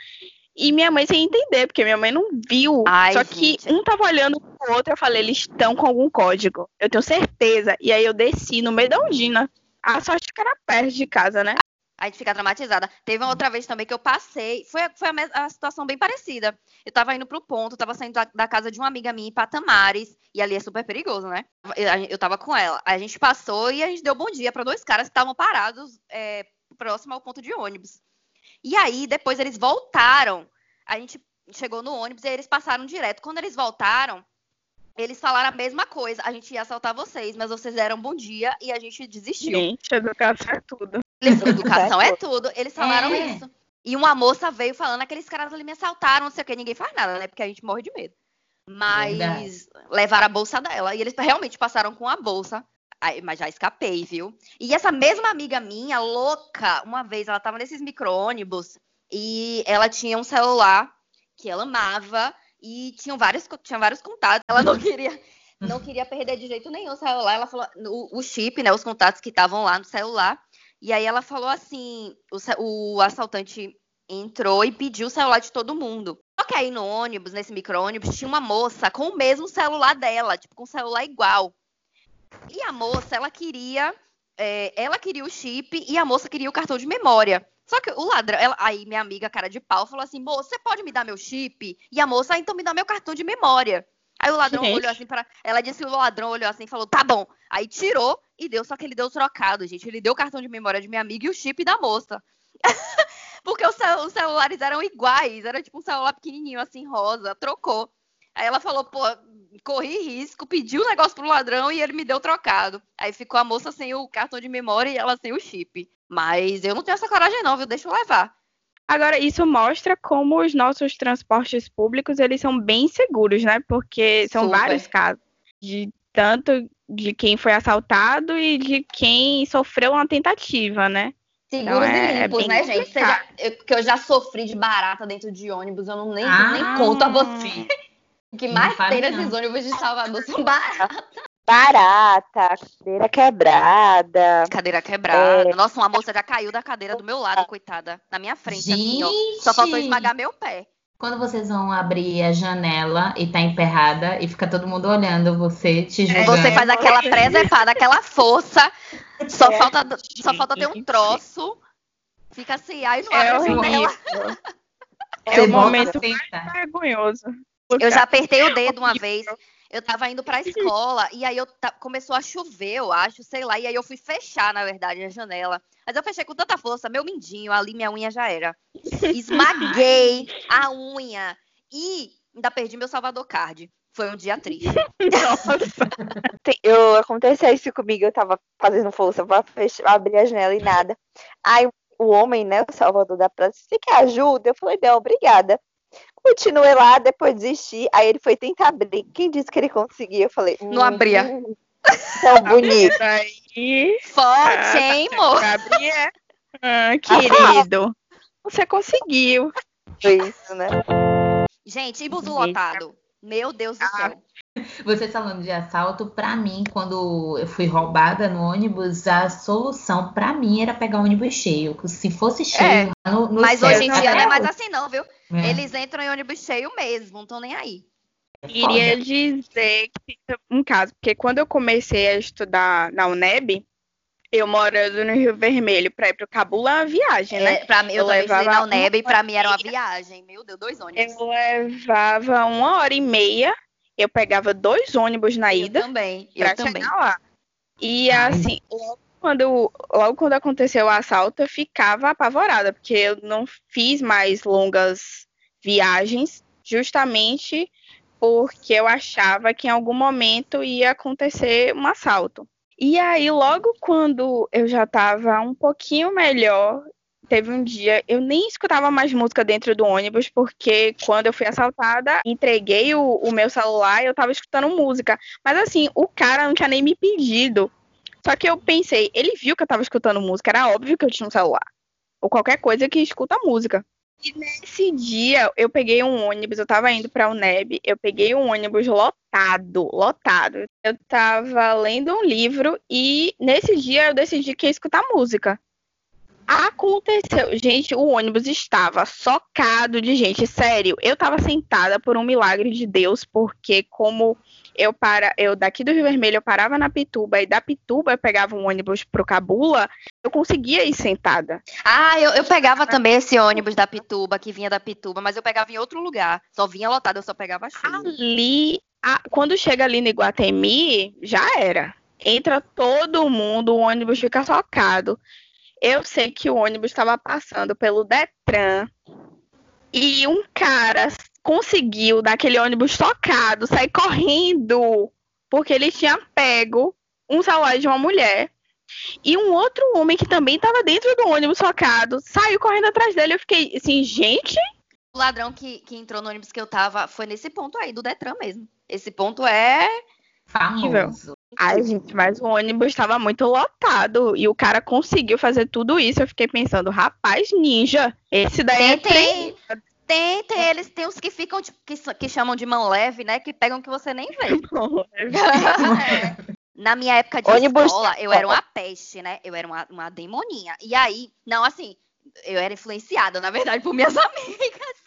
E minha mãe sem entender, porque minha mãe não viu. Ai, Só que gente. um tava olhando pro outro, eu falei, eles estão com algum código. Eu tenho certeza. E aí eu desci no meio da Undina. A sorte que era perto de casa, né? A gente fica traumatizada. Teve uma outra vez também que eu passei. Foi, foi a, a situação bem parecida. Eu tava indo pro ponto, tava saindo da, da casa de uma amiga minha em Patamares. E ali é super perigoso, né? Eu, a- eu tava com ela. A gente passou e a gente deu bom dia pra dois caras que estavam parados é, próximo ao ponto de ônibus. E aí, depois eles voltaram. A gente chegou no ônibus e eles passaram direto. Quando eles voltaram, eles falaram a mesma coisa. A gente ia assaltar vocês, mas vocês deram bom dia e a gente desistiu. Gente, educação é tudo. Eles- <laughs> educação é tudo. Eles falaram É. isso. E uma moça veio falando, aqueles caras ali me assaltaram, não sei o que, ninguém faz nada, né? Porque a gente morre de medo. Mas Verdade. levaram a bolsa dela. E eles realmente passaram com a bolsa. Mas já escapei, viu? E essa mesma amiga minha, louca, uma vez, ela tava nesses micro-ônibus e ela tinha um celular que ela amava e tinham vários, tinha vários contatos. Ela não queria, não queria perder de jeito nenhum o celular. Ela falou o, o chip, né? Os contatos que estavam lá no celular. E aí ela falou assim: o, o assaltante entrou e pediu o celular de todo mundo. Só que aí no ônibus, nesse micro-ônibus, tinha uma moça com o mesmo celular dela, tipo, com um celular igual. E a moça, ela queria. é, ela queria o chip e a moça queria o cartão de memória. Só que o ladrão, ela- aí minha amiga, cara de pau, falou assim: moça, você pode me dar meu chip? E a moça, ah, então me dá meu cartão de memória. Aí o ladrão Gente. olhou assim para. Ela disse que o ladrão olhou assim e falou: tá bom. Aí tirou e deu, só que ele deu trocado, gente. Ele deu o cartão de memória de minha amiga e o chip da moça. <laughs> Porque os, cel- os celulares eram iguais, era tipo um celular pequenininho, assim, rosa, trocou. Aí ela falou, pô, corri risco, pedi o negócio pro ladrão e ele me deu trocado. Aí ficou a moça sem o cartão de memória e ela sem o chip. Mas eu não tenho essa coragem não, viu? Deixa eu levar. Agora, isso mostra como os nossos transportes públicos, eles são bem seguros, né? Porque são Super. vários casos de tanto de quem foi assaltado e de quem sofreu uma tentativa, né? Seguros Não, é- e é limpos, bem né, gente? Você já, complicado. eu, porque eu já sofri de barata dentro de ônibus, eu não nem, Ah, nem conto a você. O que mais tem nesses ônibus de Salvador são baratas. Barata, cadeira quebrada. Cadeira quebrada. É... Nossa, uma moça já caiu da cadeira do meu lado, coitada. Na minha frente, Gente. assim, ó. Só faltou esmagar meu pé. Quando vocês vão abrir a janela e tá emperrada e fica todo mundo olhando você, te julgando. Você faz aquela presepada, aquela força. Só, é. falta, só falta ter um troço. Fica assim, aí não é abre a janela. É o momento mais vergonhoso. Eu já apertei o dedo uma vez. Eu tava indo pra <laughs> escola e aí eu começou a chover, eu acho, sei lá. E aí eu fui fechar, na verdade, a janela. Mas eu fechei com tanta força, meu mindinho, ali minha unha já era. <laughs> Esmaguei a unha e ainda perdi meu Salvador Card. Foi um dia triste. <laughs> Nossa. eu, aconteceu isso comigo, eu tava fazendo força pra fechar, abrir a janela e nada. Aí o homem, né, o Salvador da Praça, você quer ajuda? Eu falei, não, obrigada. Continuei lá, depois desisti. Aí ele foi tentar abrir. Quem disse que ele conseguia? Eu falei, não abria. Hum, tão bonito. Aí, Forte, hein, amor? Abria. Ah, querido. Você conseguiu. Foi isso, né? Gente, e buzo lotado? Meu Deus do ah, céu. Você falando de assalto, para mim, quando eu fui roubada no ônibus, a solução para mim era pegar o ônibus cheio. Se fosse cheio, é, no, no mas hoje em dia não é mais assim, não, viu? É. Eles entram em ônibus cheio mesmo, não estão nem aí. Iria dizer que um caso, porque quando eu comecei a estudar na UNEB, eu morando no Rio Vermelho para ir para o Cabula é uma viagem, né? É, pra mim, eu, eu estudei na UNEB e para mim era uma viagem. Meu Deus, dois ônibus. Eu levava uma hora e meia eu pegava dois ônibus na ida. Eu também, eu também. Lá. E assim, logo quando, logo quando aconteceu o assalto, eu ficava apavorada, porque eu não fiz mais longas viagens, justamente porque eu achava que em algum momento ia acontecer um assalto. E aí, logo quando eu já estava um pouquinho melhor, teve um dia, eu nem escutava mais música dentro do ônibus, porque quando eu fui assaltada, entreguei o, o meu celular e eu tava escutando música. Mas assim, o cara não tinha nem me pedido. Só que eu pensei, ele viu que eu tava escutando música, era óbvio que eu tinha um celular. Ou qualquer coisa que escuta música. E nesse dia, eu peguei um ônibus, eu tava indo pra UNEB, eu peguei um ônibus lotado, lotado. Eu tava lendo um livro e nesse dia eu decidi que ia escutar música. Aconteceu, gente, o ônibus estava socado de gente, sério. Eu estava sentada por um milagre de Deus, porque como eu para, eu daqui do Rio Vermelho eu parava na Pituba e da Pituba eu pegava um ônibus pro Cabula, eu conseguia ir sentada. Ah, eu, eu pegava também esse ônibus da Pituba, que vinha da Pituba, mas eu pegava em outro lugar. Só vinha lotado, eu só pegava cheio. Ali, a, quando chega ali no Iguatemi, já era. Entra todo mundo, o ônibus fica socado. Eu sei que o ônibus estava passando pelo Detran e um cara conseguiu, daquele ônibus tocado, sair correndo porque ele tinha pego um celular de uma mulher. E um outro homem que também estava dentro do ônibus tocado saiu correndo atrás dele. Eu fiquei assim, gente. O ladrão que, que entrou no ônibus que eu tava foi nesse ponto aí, do Detran mesmo. Esse ponto é famoso. Ai, gente, mas o ônibus estava muito lotado e o cara conseguiu fazer tudo isso. Eu fiquei pensando, rapaz, ninja, esse daí tem, é tem, tem, tem, eles tem os que ficam, tipo, que, que chamam de mão leve, né? Que pegam que você nem vê. <laughs> é. Na minha época de ônibus... escola, eu era uma peste, né? Eu era uma, uma demoninha. E aí, não, assim, eu era influenciada, na verdade, por minhas <laughs> amigas.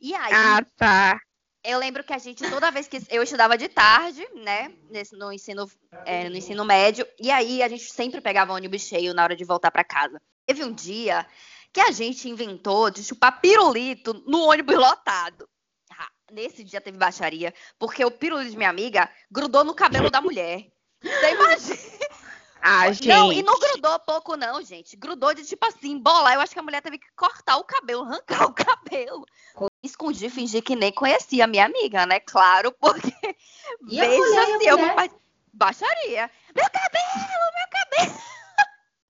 E aí, ah, tá eu lembro que a gente, toda vez que eu estudava de tarde, né, no ensino, é, no ensino médio, e aí a gente sempre pegava ônibus cheio na hora de voltar para casa. Teve um dia que a gente inventou de chupar pirulito no ônibus lotado. Ah, nesse dia teve baixaria, porque o pirulito de minha amiga grudou no cabelo da mulher. Você imagina? <laughs> Ah, gente. Não, e não grudou pouco, não, gente. Grudou de tipo assim, bola. Eu acho que a mulher teve que cortar o cabelo, arrancar o cabelo. Escondi, fingi que nem conhecia a minha amiga, né? Claro, porque. E veja se eu. Baixaria. Meu cabelo, meu cabelo.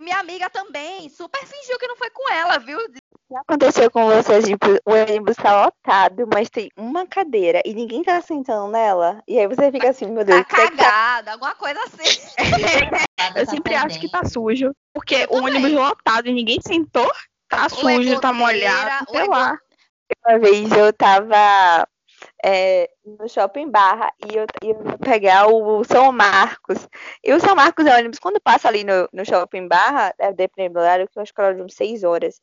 Minha amiga também, super fingiu que não foi com ela, viu? que aconteceu com vocês? Tipo, o ônibus tá lotado, mas tem uma cadeira e ninguém tá sentando nela. E aí você fica assim, meu Deus. Tá cagada, alguma coisa assim. <laughs> eu sempre acho que tá sujo. Porque o ônibus lotado e ninguém sentou, tá sujo, tá molhado, sei lá. Uma vez eu tava é, no Shopping Barra e eu, eu ia pegar o São Marcos. E o São Marcos é ônibus, quando passa ali no, no Shopping Barra, é dependendo do horário, que eu acho que era de uns 6 horas.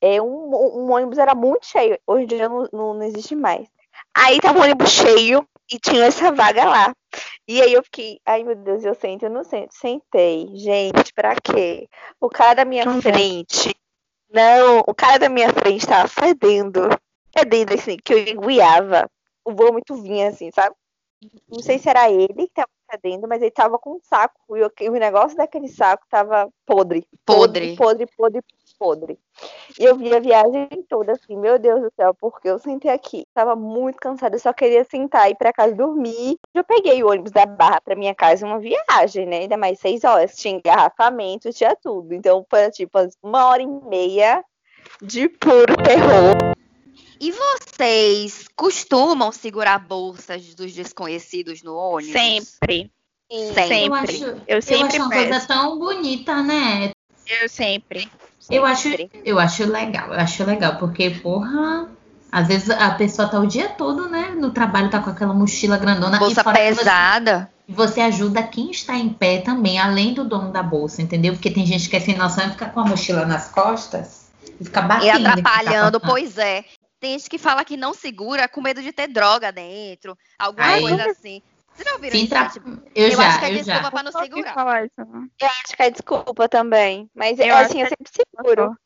É, um, um ônibus era muito cheio, hoje em dia não, não, não existe mais. Aí tava o ônibus cheio e tinha essa vaga lá. E aí eu fiquei, ai meu Deus, eu sento, eu não sento. Sentei, gente, pra quê? O cara da minha frente, não, o cara da minha frente tava fedendo dentro, assim, que eu enguiava. O vômito vinha, assim, sabe? Não sei se era ele que tava fedendo, mas ele tava com um saco. E o negócio daquele saco tava podre. Podre, podre, podre, podre. E eu vi a viagem toda assim, meu Deus do céu, porque eu sentei aqui. Tava muito cansada, eu só queria sentar e ir pra casa dormir. Eu peguei o ônibus da Barra pra minha casa uma viagem, né? Ainda mais seis horas. Tinha engarrafamento, tinha tudo. Então foi tipo uma hora e meia de puro terror. E vocês costumam segurar bolsas dos desconhecidos no ônibus? Sempre. Sempre. Eu acho, eu sempre eu acho uma peço. coisa tão bonita, né? Eu sempre. Eu acho, eu acho legal, eu acho legal, porque, porra, às vezes a pessoa tá o dia todo, né, no trabalho, tá com aquela mochila grandona. Bolsa pesada. Você, você, ajuda quem está em pé também, além do dono da bolsa, entendeu? Porque tem gente que é sem noção e fica com a mochila nas costas e fica batendo. E atrapalhando, pois é. Tem gente que fala que não segura com medo de ter droga dentro, alguma Aí, coisa assim. Vocês já ouviram Sim, isso? Tra... Tipo, eu, eu já, acho que é desculpa já. pra não segurar. Eu acho que é desculpa também. Mas eu, assim, eu sempre seguro.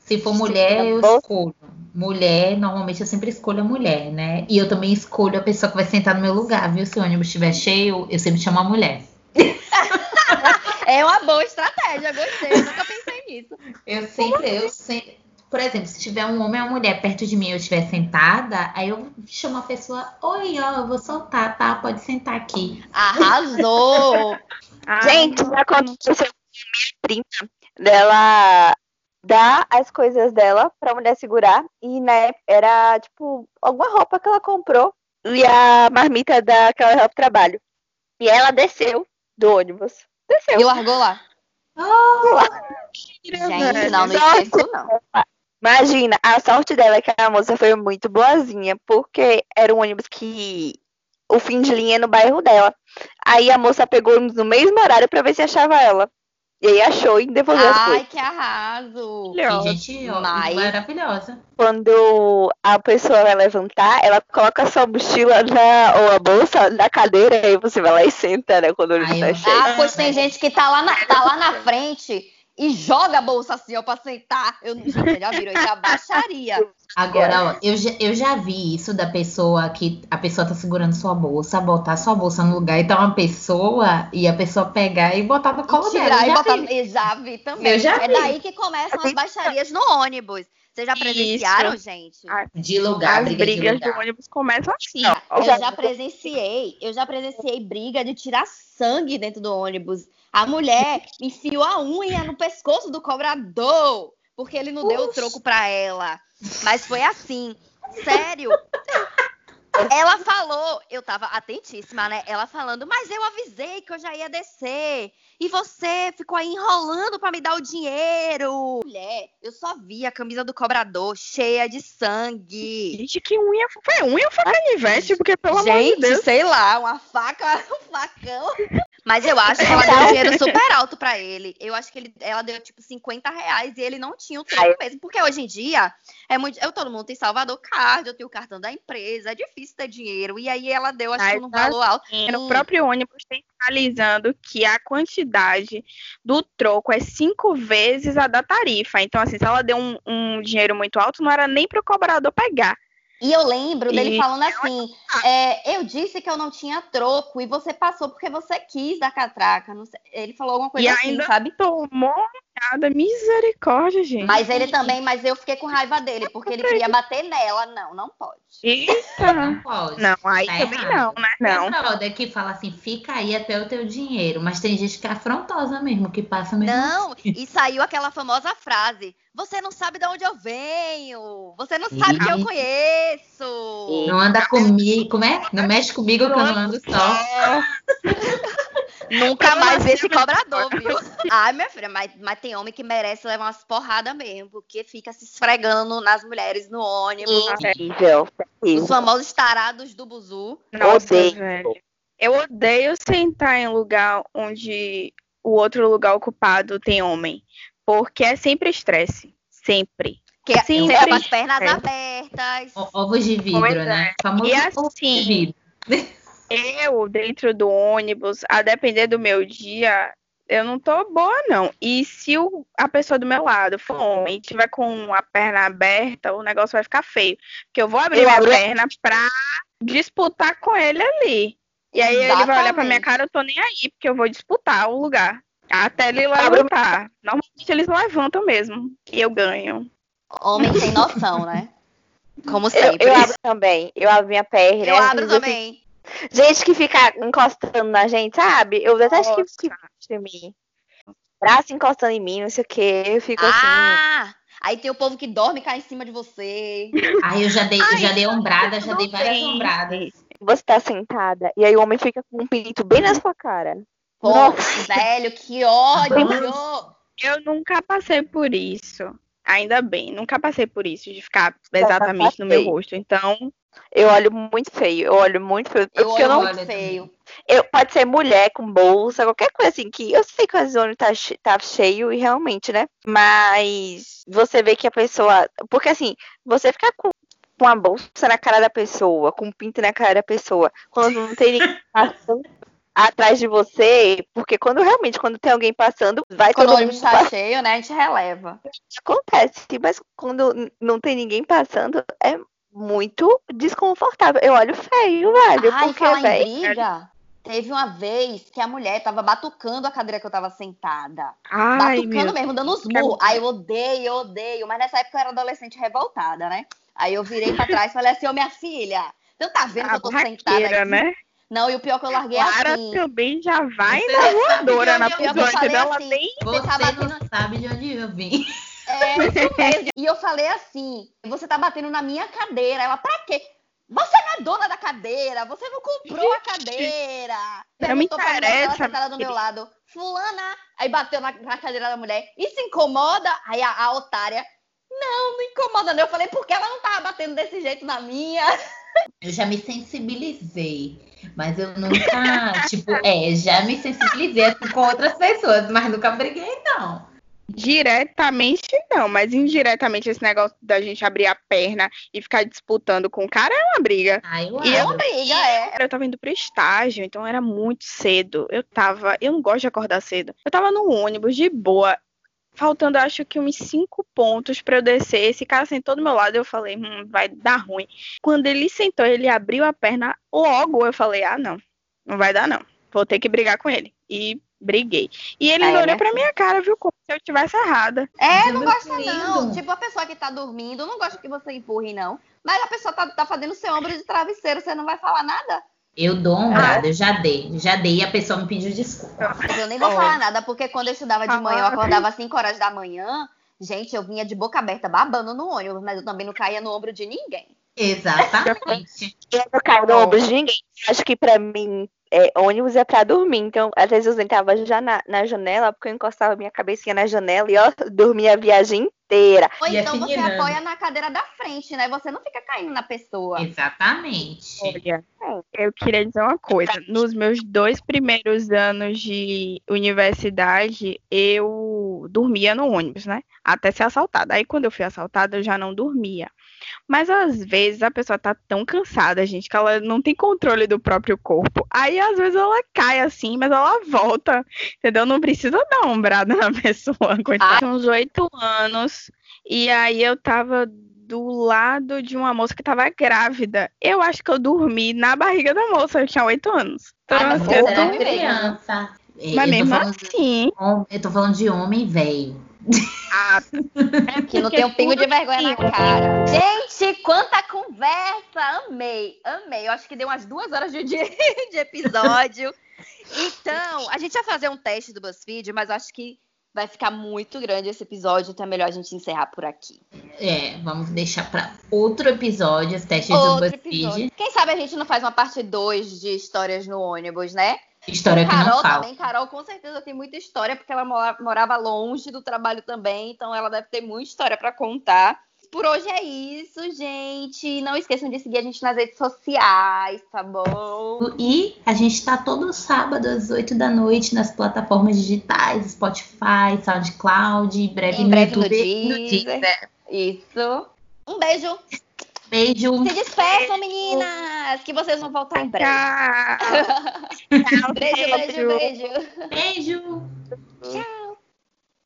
Se for mulher, eu escolho. Mulher, normalmente eu sempre escolho a mulher, né? E eu também escolho a pessoa que vai sentar no meu lugar, viu? Se o ônibus estiver cheio, eu sempre chamo a mulher. <laughs> é uma boa estratégia, gostei. Eu nunca pensei nisso. Eu sempre, eu sempre por exemplo, se tiver um homem ou uma mulher perto de mim e eu estiver sentada, aí eu chamo a pessoa, oi, ó, eu vou soltar, tá? Pode sentar aqui. Arrasou! <laughs> Gente, já aconteceu com minha prima dela dar as coisas dela pra mulher segurar. E na época era tipo alguma roupa que ela comprou e a marmita daquela roupa de trabalho. E ela desceu do ônibus. Desceu. E largou lá. Oh, Gente, não, não esqueço, não. Imagina, a sorte dela é que a moça foi muito boazinha, porque era um ônibus que o fim de linha é no bairro dela. Aí a moça pegou no mesmo horário para ver se achava ela. E aí achou e devolveu Ai, as coisas. Ai, que arraso! Que gente Mas... maravilhosa. Quando a pessoa vai levantar, ela coloca a sua mochila na, ou a bolsa na cadeira e aí você vai lá e senta, né? Quando o ônibus tá cheio. Ah, pois tem gente que tá lá na, tá lá na frente e joga a bolsa assim, ó, pra sentar. Eu, já viram isso, é baixaria. Agora, ó, eu, já, eu já vi isso da pessoa que a pessoa tá segurando sua bolsa, botar sua bolsa no lugar e tá uma pessoa e a pessoa pegar e botar no colo dela. Já, e botar, vi. já vi também. Eu já é vi. daí que começam as baixarias no ônibus. Vocês já presenciaram, Isso. gente? De lugar, As briga brigas de lugar. do ônibus começam assim. Eu já presenciei, eu já presenciei briga de tirar sangue dentro do ônibus. A mulher enfiou a unha no pescoço do cobrador, porque ele não Ux. deu o troco para ela. Mas foi assim. Sério. Ela falou, eu tava atentíssima, né? Ela falando, mas eu avisei que eu já ia descer. E você ficou aí enrolando para me dar o dinheiro. Mulher, eu só vi a camisa do cobrador cheia de sangue. Gente, que unha foi unha ou foi canivete? Porque, pelo Gente, amor de Deus. sei lá, uma faca, <laughs> um facão. Mas eu acho que ela deu um dinheiro super alto para ele. Eu acho que ele, ela deu tipo 50 reais e ele não tinha o troco mesmo. Porque hoje em dia é muito. Eu, todo mundo tem Salvador Card, eu tenho o cartão da empresa, é difícil ter dinheiro. E aí ela deu, acho que um valor alto. No próprio ônibus tem sinalizando que a quantidade do troco é cinco vezes a da tarifa. Então, assim, se ela deu um, um dinheiro muito alto, não era nem para o cobrador pegar. E eu lembro dele e... falando assim: é, eu disse que eu não tinha troco e você passou porque você quis dar catraca. Ele falou alguma coisa e assim, sabe? Tomou nada, misericórdia, gente. Mas ele também, mas eu fiquei com raiva dele, porque ele queria bater nela. Não, não pode. Eita. Não pode. Não, aí tá também errado. não, né? Não. Tem que fala assim, fica aí até o teu dinheiro. Mas tem gente que é afrontosa mesmo, que passa mesmo. Não, assim. e saiu aquela famosa frase: Você não sabe de onde eu venho. Você não sabe que eu conheço. Não anda comigo. Como é? Não mexe comigo que eu não ando só. Nunca mais vi esse cobrador, viu? <laughs> Ai, minha filha, mas, mas tem homem que merece levar umas porradas mesmo, porque fica se esfregando nas mulheres no ônibus. Terrível. Os famosos tarados do buzu. Nossa, Odeio. velho. Eu odeio sentar em lugar onde o outro lugar ocupado tem homem. Porque é sempre estresse. Sempre. Que fica sim. com as pernas É. abertas. O- Ovos de vidro, Pois é. né? Famoso E ovo de assim, vidro. Eu, dentro do ônibus, a depender do meu dia, eu não tô boa, não. E se o- a pessoa do meu lado for homem e tiver com a perna aberta, o negócio vai ficar feio. Porque eu vou abrir Eu minha abro- perna pra disputar com ele ali. E aí ele vai olhar pra Exatamente. minha cara, eu tô nem aí, porque eu vou disputar o lugar. Até ele levantar. Normalmente eles levantam mesmo. E eu ganho. Homem sem noção, né? Como Eu, sempre. eu abro também. Eu abro minha perna. Eu abro eu também. Gente que fica encostando na gente, sabe? Eu que Nossa. que encosta em mim. Braço encostando em mim, não sei o quê. Eu fico assim. Ah! Aí tem o povo que dorme e cai em cima de você. Ai, eu já dei, eu já dei ombrada, já dei várias ombradas. Você tá sentada e aí o homem fica com um pinto bem na sua cara. Pô, Nossa. velho, que ódio! Eu nunca passei por isso. Ainda bem, nunca passei por isso, de ficar exatamente no meu rosto. Então, Eu olho muito feio, eu olho muito feio. Eu olho eu não. muito feio. Eu, pode ser mulher com bolsa, qualquer coisa assim, que eu sei que o ônibus tá, tá cheio e realmente, né? Mas você vê que a pessoa. Porque assim, você ficar com com a bolsa na cara da pessoa, com um pinto na cara da pessoa, quando não tem ninguém <laughs> passando atrás de você, porque quando realmente, quando tem alguém passando, vai Quando o todo ônibus mundo tá cheio, né? A gente releva. acontece, mas quando não tem ninguém passando, é muito desconfortável. Eu olho feio, velho, Ai, porque, falar em velho, briga. Teve uma vez que a mulher tava batucando a cadeira que eu tava sentada. ai, batucando meu. mesmo, dando os murros. Aí eu odeio, eu odeio. Mas nessa época eu era adolescente revoltada, né? Aí eu virei pra trás e falei assim, ô minha filha, você não tá vendo que A eu tô sentada aqui? né? Não, e o pior é que eu larguei Clara assim. também já vai Você na voadora na pisante dela, assim, nem Você tá batendo- não sabe de onde eu vim. É, isso mesmo. E eu falei assim: você tá batendo na minha cadeira. Ela, pra quê? Você não é dona da cadeira, você não comprou a cadeira. Não me interessa, Ela sentada do meu lado, fulana. Aí bateu na, na cadeira da mulher. Isso incomoda? Aí a, a otária, não, não incomoda não. Eu falei, por que ela não tava batendo desse jeito na minha? <laughs> Eu já me sensibilizei. Mas eu nunca, tipo, é, já me sensibilizei assim, com outras pessoas, mas nunca briguei, não. Diretamente não, mas indiretamente esse negócio da gente abrir a perna e ficar disputando com o cara é uma briga. Ai, eu E eu abro. Briga, é. Eu tava indo pro estágio, então era muito cedo. Eu tava, eu não gosto de acordar cedo. Eu tava no ônibus de boa, faltando acho que uns cinco pontos pra eu descer. Esse cara sentou do meu lado, eu falei, hum, vai dar ruim. Quando ele sentou, ele abriu a perna, logo eu falei, ah, não, não vai dar não. Vou ter que brigar com ele. E briguei. E ele Aí, olhou né? pra minha cara, viu, como se eu estivesse errada. É, não gosta não. Tipo, a pessoa que tá dormindo, não gosta que você empurre, não. Mas a pessoa tá, tá fazendo seu ombro de travesseiro, você não vai falar nada? Eu dou ombrada, eu já dei. Já dei e a pessoa me pediu desculpa. Eu nem vou falar nada, porque quando eu estudava de manhã, eu Ah. acordava às 5 horas da manhã. Gente, eu vinha de boca aberta, babando no ônibus, mas eu também não caía no ombro de ninguém. Exatamente. <laughs> Eu não caio no ombro de ninguém. Acho que pra mim, é, ônibus é pra dormir. Então, às vezes eu sentava já na, na janela, porque eu encostava minha cabecinha na janela e ó, <laughs> dormia a viagem inteira. Ou E então você apoia na cadeira da frente, né? Você não fica caindo na pessoa. Exatamente. Olha, eu queria dizer uma coisa. Nos meus dois primeiros anos de universidade, eu dormia no ônibus, né? Até ser assaltada. Aí, quando eu fui assaltada, eu já não dormia. Mas às vezes a pessoa tá tão cansada, gente, que ela não tem controle do próprio corpo. Aí, às vezes, ela cai assim, mas ela volta. Entendeu? Não precisa dar uma ombrada <laughs> na pessoa. Coitada. Tinha uns oito anos. E aí eu tava do lado de uma moça que tava grávida. Eu acho que eu dormi na barriga da moça, eu tinha oito anos. Então, mas assim, Você eu era criança. Mas eu, mesmo falando, assim, eu tô falando de homem velho. Ah, <laughs> é Que não tem um pingo de vergonha na cara. Gente, quanta conversa! Amei, amei. Eu acho que deu umas duas horas de, de, de episódio. Então, a gente vai fazer um teste do BuzzFeed, mas eu acho que vai ficar muito grande esse episódio, então é melhor a gente encerrar por aqui. É, vamos deixar pra outro episódio, os testes do Outro BuzzFeed. episódio. Quem sabe a gente não faz uma parte 2 de histórias no ônibus, né? História que Carol não fala. também, Carol com certeza tem muita história, porque ela mora- morava longe do trabalho também, então ela deve ter muita história para contar. Por hoje é isso, gente. Não esqueçam de seguir a gente nas redes sociais, tá bom? E a gente tá todo sábado às 8 da noite nas plataformas digitais, Spotify, SoundCloud, em breve Em no breve no YouTube. no Deezer. Deezer. Isso. Um beijo. Beijo. Se despeçam, meninas, que vocês vão voltar em breve. Tchau. <laughs> Tchau beijo, beijo, beijo. Beijo. beijo. Tchau.